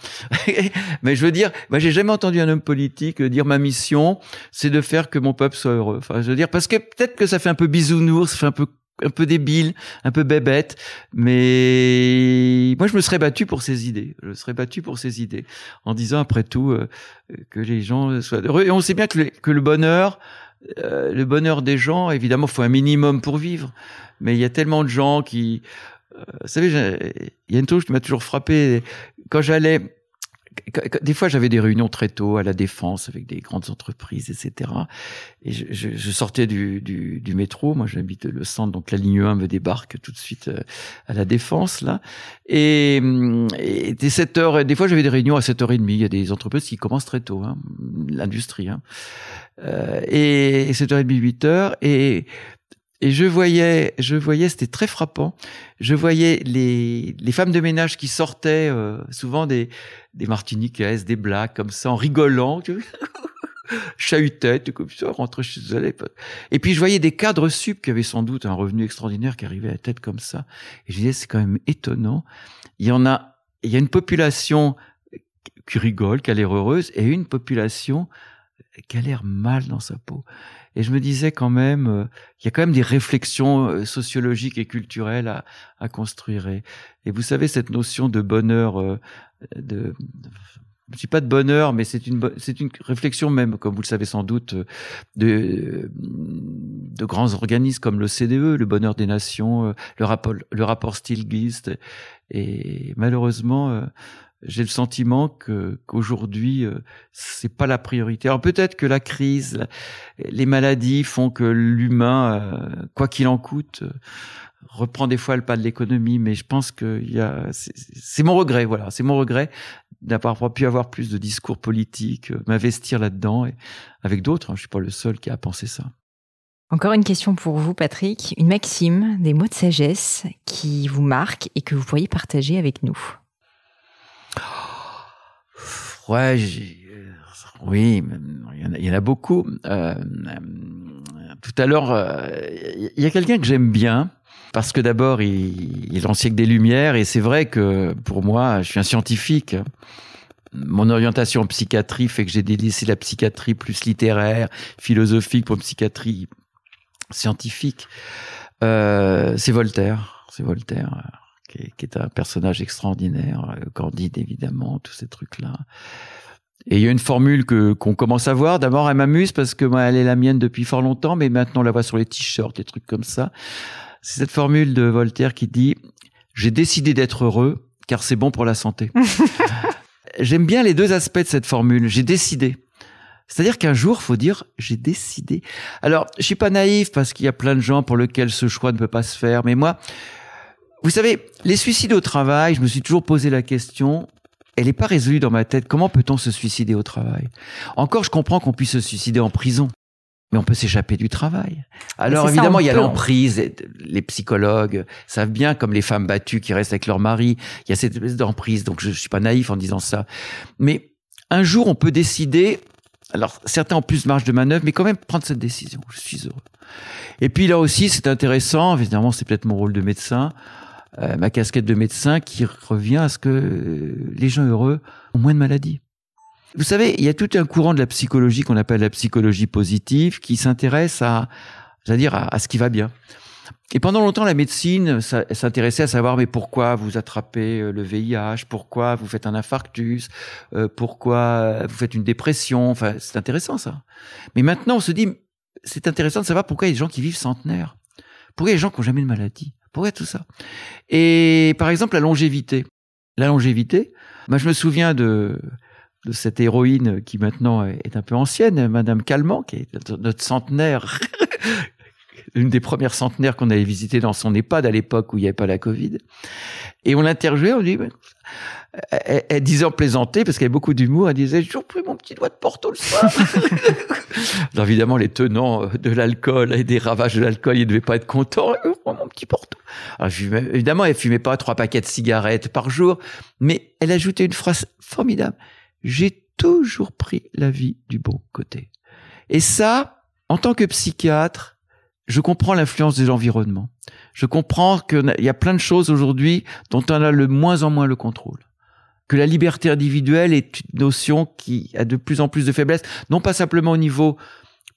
Mais je veux dire, moi j'ai jamais entendu un homme politique dire ma mission, c'est de faire que mon peuple soit heureux. Enfin, je veux dire, parce que peut-être que ça fait un peu bisounours, ça fait un peu un peu débile, un peu bébête, mais moi je me serais battu pour ces idées. Je me serais battu pour ces idées, en disant après tout euh, que les gens soient heureux. Et on sait bien que le, bonheur, euh, le bonheur des gens, évidemment, faut un minimum pour vivre. Mais il y a tellement de gens qui, euh, vous savez, il y a une chose qui m'a toujours frappé quand j'allais des fois, j'avais des réunions très tôt à la défense avec des grandes entreprises, etc. Et je, je, je sortais du, du, du, métro. Moi, j'habite le centre, donc la ligne 1 me débarque tout de suite euh, à la défense là. Et, et des 7 heures. Des fois, j'avais des réunions à 7h30. Il y a des entreprises qui commencent très tôt, hein, l'industrie. Hein. Euh, et 7h30, 8h. Et et je voyais, je voyais, c'était très frappant. Je voyais les, les femmes de ménage qui sortaient, euh, souvent des, des martiniquaises, des blagues comme ça, en rigolant, chahutaient, comme ça, rentraient chez elles. Et puis je voyais des cadres sup qui avaient sans doute un revenu extraordinaire qui arrivait à la tête comme ça. Et je disais, c'est quand même étonnant. Il y en a, il y a une population qui rigole, qui a l'air heureuse, et une population qui a l'air mal dans sa peau. Et je me disais quand même, euh, il y a quand même des réflexions euh, sociologiques et culturelles à, construire. Et, vous savez, cette notion de bonheur, euh, je dis pas de bonheur, mais c'est une réflexion même, comme vous le savez sans doute, de grands organismes comme le CDE, le Bonheur des Nations, le rapport le rapport Stilgist, et malheureusement j'ai le sentiment que qu'aujourd'hui euh, c'est pas la priorité. Alors peut-être que la crise, les maladies font que l'humain, euh, quoi qu'il en coûte, euh, reprend des fois le pas de l'économie. Mais je pense que y a, c'est mon regret, voilà, c'est mon regret d'avoir pu avoir plus de discours politiques, m'investir là-dedans et avec d'autres. Hein, je suis pas le seul qui a pensé ça. Encore une question pour vous, Patrick. Une maxime, des mots de sagesse qui vous marquent et que vous pourriez partager avec nous. Ouais, euh, oui, il y, en a, beaucoup. Euh, tout à l'heure, euh, il y a quelqu'un que j'aime bien, parce que d'abord, il, il l'ancien des Lumières, et c'est vrai que pour moi, je suis un scientifique. Mon orientation en psychiatrie fait que j'ai délaissé la psychiatrie plus littéraire, philosophique pour psychiatrie scientifique. Euh, c'est Voltaire, c'est Voltaire, qui est, qui est, un personnage extraordinaire, Candide évidemment, tous ces trucs-là. Et il y a une formule que qu'on commence à voir. D'abord, elle m'amuse parce que moi, elle est la mienne depuis fort longtemps, mais maintenant on la voit sur les t-shirts, des trucs comme ça. C'est cette formule de Voltaire qui dit J'ai décidé d'être heureux car c'est bon pour la santé. J'aime bien les deux aspects de cette formule. J'ai décidé. C'est-à-dire qu'un jour, faut dire j'ai décidé. Alors, je suis pas naïf parce qu'il y a plein de gens pour lesquels ce choix ne peut pas se faire, mais moi, vous savez, les suicides au travail, je me suis toujours posé la question elle n'est pas résolue dans ma tête. Comment peut-on se suicider au travail? Encore, je comprends qu'on puisse se suicider en prison. Mais on peut s'échapper du travail. Alors évidemment, il y a l'emprise. Les psychologues savent bien, comme les femmes battues qui restent avec leur mari, il y a cette espèce d'emprise. Donc je, ne suis pas naïf en disant ça. Mais un jour, on peut décider. Alors certains ont plus de marge de manœuvre, mais quand même prendre cette décision. Je suis heureux. Et puis là aussi, c'est intéressant. Évidemment, c'est peut-être mon rôle de médecin. Euh, ma casquette de médecin qui revient à ce que euh, les gens heureux ont moins de maladies. Vous savez, il y a tout un courant de la psychologie qu'on appelle la psychologie positive qui s'intéresse à, dire à, à, ce qui va bien. Et pendant longtemps, la médecine s'intéressait à savoir mais pourquoi vous attrapez euh, le VIH, pourquoi vous faites un infarctus, pourquoi vous faites une dépression. Enfin, c'est intéressant ça. Mais maintenant, on se dit c'est intéressant de savoir pourquoi il y a des gens qui vivent centenaires, pourquoi il y a des gens qui n'ont jamais de maladie? Tout ça Et par exemple, la longévité. La longévité, moi je me souviens de, de cette héroïne qui maintenant est un peu ancienne, Madame Calment, qui est notre centenaire, une des premières centenaires qu'on avait visitées dans son EHPAD à l'époque où il n'y avait pas la Covid. Et on l'interviewait, on dit, elle, disait en plaisanter, parce qu'elle avait beaucoup d'humour, elle disait, j'ai toujours pris mon petit doigt de Porto le soir. Alors évidemment, les tenants de l'alcool et des ravages de l'alcool, ils ne devaient pas être contents. Oh, mon petit Porto. Alors, évidemment, elle fumait pas trois paquets de cigarettes par jour, mais elle ajoutait une phrase formidable. J'ai toujours pris la vie du bon côté. Et ça, en tant que psychiatre, je comprends l'influence des environnements. Je comprends qu'il y a plein de choses aujourd'hui dont on a le moins en moins le contrôle que la liberté individuelle est une notion qui a de plus en plus de faiblesse, non pas simplement au niveau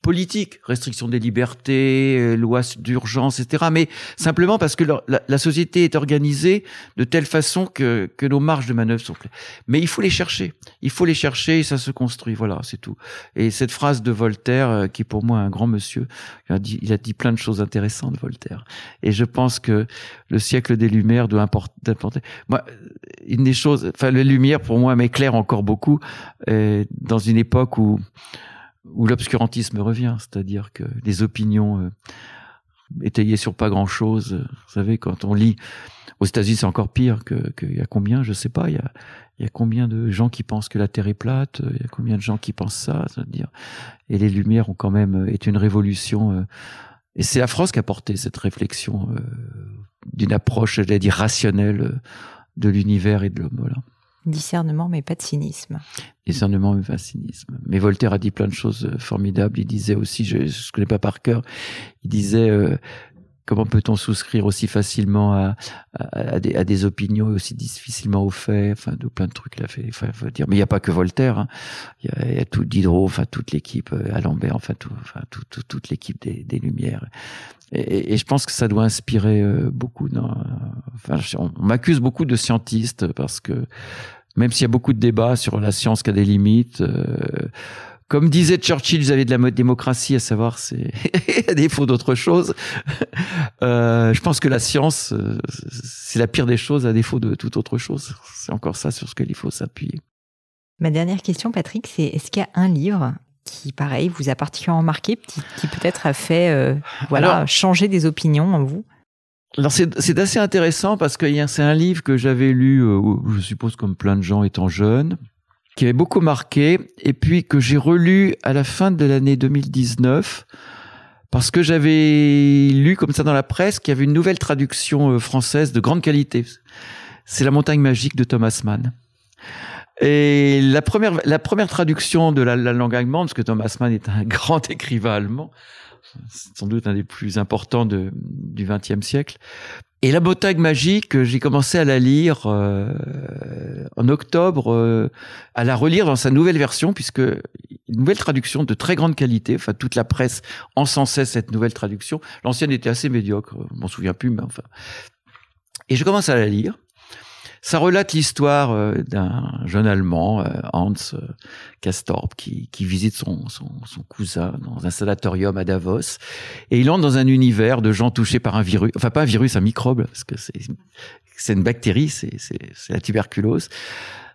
politique, restriction des libertés, euh, lois d'urgence, etc. Mais simplement parce que la, la, société est organisée de telle façon que, que nos marges de manœuvre sont claires. Mais il faut les chercher. Il faut les chercher et ça se construit. Voilà, c'est tout. Et cette phrase de Voltaire, euh, qui est pour moi un grand monsieur, il a, dit, il a dit plein de choses intéressantes, Voltaire. Et je pense que le siècle des Lumières doit importer. Moi, une des choses, enfin, les Lumières pour moi m'éclaire encore beaucoup euh, dans une époque où où l'obscurantisme revient, c'est-à-dire que les opinions euh, étayées sur pas grand-chose, euh, vous savez, quand on lit, aux États-Unis c'est encore pire que qu'il y a combien, je sais pas, il y a, combien de gens qui pensent que la Terre est plate, il y a combien de gens qui pensent ça, c'est-à-dire, et les Lumières ont quand même euh, été une révolution, et c'est la France qui a porté cette réflexion d'une approche, j'allais dire, rationnelle de l'univers et de l'homme, voilà. Discernement, mais pas de cynisme. Discernement, mais pas de cynisme. Mais Voltaire a dit plein de choses euh, formidables. Il disait aussi, je ne connais pas par cœur, il disait euh, comment peut-on souscrire aussi facilement à, à, des, à, des, opinions et aussi difficilement aux faits, enfin de plein de trucs là fait, enfin, faut dire. Mais il n'y a pas que Voltaire, hein. il, y a, tout Diderot, enfin toute l'équipe, euh, à Lambert, enfin tout, enfin tout, toute l'équipe des, Lumières. Et, je pense que ça doit inspirer beaucoup. Non, enfin, on m'accuse beaucoup de scientiste parce que même s'il y a beaucoup de débats sur la science qui a des limites. Euh, comme disait Churchill vis-à-vis de la démocratie, à savoir, c'est à défaut d'autre chose. Euh, je pense que la science, euh, c'est la pire des choses à défaut de toute autre chose. C'est encore ça sur ce qu'il faut s'appuyer. Ma dernière question, Patrick, c'est est-ce qu'il y a un livre qui, pareil, vous a particulièrement marqué, qui, peut-être a fait, euh, voilà, changer des opinions en vous? Alors c'est assez intéressant parce que c'est un livre que j'avais lu, euh, je suppose comme plein de gens étant jeunes, qui avait beaucoup marqué, et puis que j'ai relu à la fin de l'année 2019 parce que j'avais lu comme ça dans la presse qu'il y avait une nouvelle traduction euh, française de grande qualité. C'est La montagne magique de Thomas Mann. Et la première, la première traduction de la, la langue allemande, parce que Thomas Mann est un grand écrivain allemand, sans doute un des plus importants du XXe siècle. Et la montagne magique, j'ai commencé à la lire euh, en octobre, euh, à la relire dans sa nouvelle version, puisque une nouvelle traduction de très grande qualité. Enfin, toute la presse encensait cette nouvelle traduction. L'ancienne était assez médiocre, je m'en souviens plus, mais enfin. Et je commence à la lire. Ça relate l'histoire euh, d'un jeune Allemand, euh, Hans euh, Castorp, qui, qui visite son, son, son, cousin dans un sanatorium à Davos. Et il entre dans un univers de gens touchés par un virus, enfin pas un virus, un microbe, parce que c'est, une bactérie, c'est la tuberculose,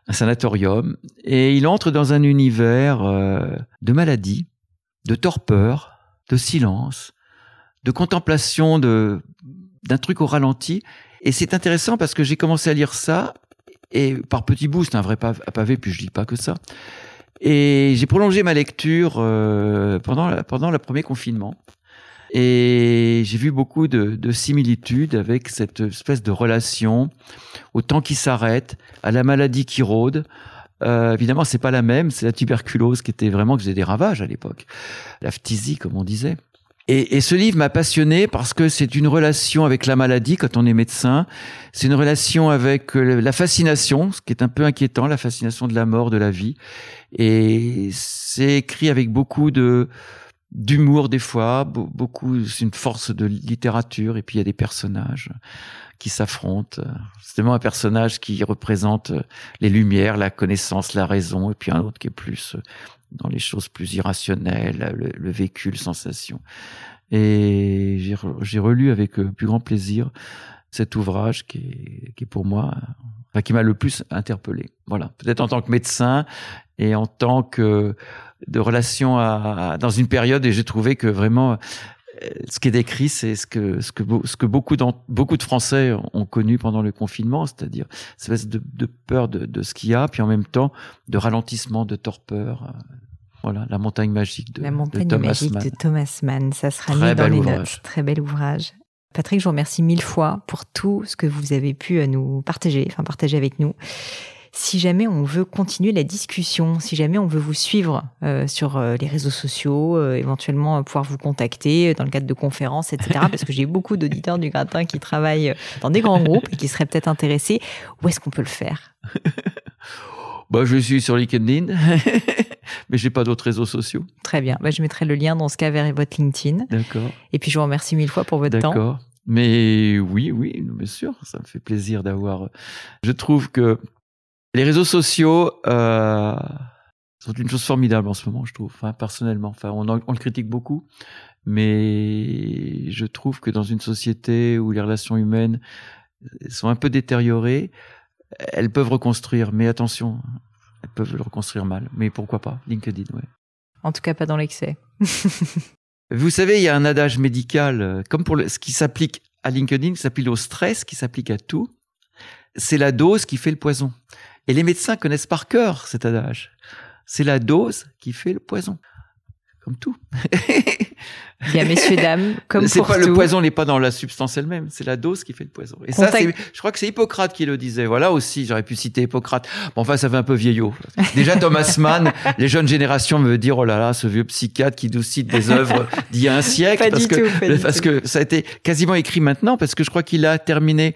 un sanatorium. Et il entre dans un univers de maladie, de torpeur, de silence, de contemplation de, d'un truc au ralenti et c'est intéressant parce que j'ai commencé à lire ça, et par petits bouts, c'est un vrai pavé, puis je lis pas que ça. Et j'ai prolongé ma lecture euh, pendant, pendant le premier confinement. Et j'ai vu beaucoup de, de, similitudes avec cette espèce de relation au temps qui s'arrête, à la maladie qui rôde. Euh, évidemment, c'est pas la même. C'est la tuberculose qui était vraiment qui faisait des ravages à l'époque, la phtisie comme on disait. Et, et, ce livre m'a passionné parce que c'est une relation avec la maladie quand on est médecin. C'est une relation avec euh, la fascination, ce qui est un peu inquiétant, la fascination de la mort, de la vie. Et c'est écrit avec beaucoup de d'humour des fois, beaucoup. C'est une force de littérature. Et puis il y a des personnages qui s'affrontent. C'est vraiment un personnage qui représente les lumières, la connaissance, la raison, et puis un autre qui est plus dans les choses plus irrationnelles, le, le vécu, le sensation. Et j'ai relu avec euh, plus grand plaisir cet ouvrage qui est, pour moi, enfin, qui m'a le plus interpellé. Voilà, peut-être en tant que médecin et en tant que de relation dans une période, et j'ai trouvé que vraiment euh, ce qui est décrit, c'est ce que ce que ce que beaucoup beaucoup de Français ont connu pendant le confinement, c'est-à-dire cette espèce de, de peur de, de, ce qu'il y a, puis en même temps de ralentissement, de torpeur, voilà, La montagne magique de, La montagne Thomas magique Mann. de Thomas Mann. Ça sera Très mis dans les ouvrage. notes. Très bel ouvrage. Patrick, je vous remercie mille fois pour tout ce que vous avez pu euh, nous partager, enfin partager avec nous. Si jamais on veut continuer la discussion, si jamais on veut vous suivre euh, sur euh, les réseaux sociaux, euh, éventuellement euh, pouvoir vous contacter dans le cadre de conférences, etc., parce que j'ai beaucoup d'auditeurs du gratin qui travaillent dans des grands groupes et qui seraient peut-être intéressés, où est-ce qu'on peut le faire? Bah, je suis sur LinkedIn, mais j'ai pas d'autres réseaux sociaux. Très bien. Bah, je mettrai le lien dans ce cas vers votre LinkedIn. D'accord. Et puis je vous remercie mille fois pour votre temps. D'accord. Mais oui, oui, bien sûr, ça me fait plaisir d'avoir. Je trouve que les réseaux sociaux euh, sont une chose formidable en ce moment, je trouve. Enfin, personnellement, enfin, on, en- on le critique beaucoup, mais je trouve que dans une société où les relations humaines sont un peu détériorées, elles peuvent reconstruire. Mais attention, elles peuvent le reconstruire mal. Mais pourquoi pas? LinkedIn, ouais. En tout cas, pas dans l'excès. Vous savez, il y a un adage médical, euh, comme pour le- ce qui s'applique à LinkedIn, qui s'applique au stress, qui s'applique à tout. C'est la dose qui fait le poison. Et les médecins connaissent par cœur cet adage. C'est la dose qui fait le poison. Comme tout. Bien, messieurs, dames, comme pour pas tout. le poison n'est pas dans la substance elle-même, c'est la dose qui fait le poison. Et ça, Contact- c'est, je crois que c'est Hippocrate qui le disait. Voilà aussi, j'aurais pu citer Hippocrate. Bon, enfin, ça fait un peu vieillot. Déjà, Thomas Mann, les jeunes générations me dire, oh là là, ce vieux psychiatre qui nous cite des œuvres d'il y a un siècle. Pas parce du que, tout, parce que ça a été quasiment écrit maintenant, parce que je crois qu'il a terminé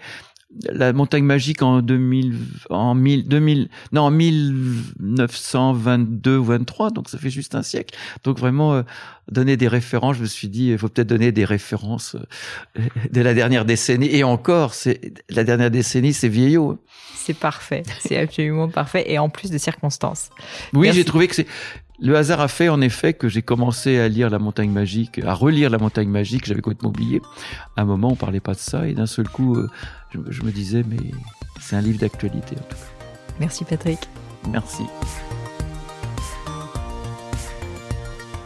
la montagne magique en 2000, en 1000, 2000, non, en 1922 ou 23, donc ça fait juste un siècle. Donc vraiment, euh, donner des références, je me suis dit, il faut peut-être donner des références euh, de la dernière décennie. Et encore, c'est la dernière décennie, c'est vieillot. C'est parfait. C'est absolument parfait. Et en plus de circonstances. Oui, j'ai trouvé que c'est le hasard a fait en effet que j'ai commencé à lire La Montagne Magique, à relire La Montagne Magique. J'avais complètement oublié. À un moment, on parlait pas de ça, et d'un seul coup, euh, je, je me disais, mais c'est un livre d'actualité. en tout cas. Merci, Patrick. Merci.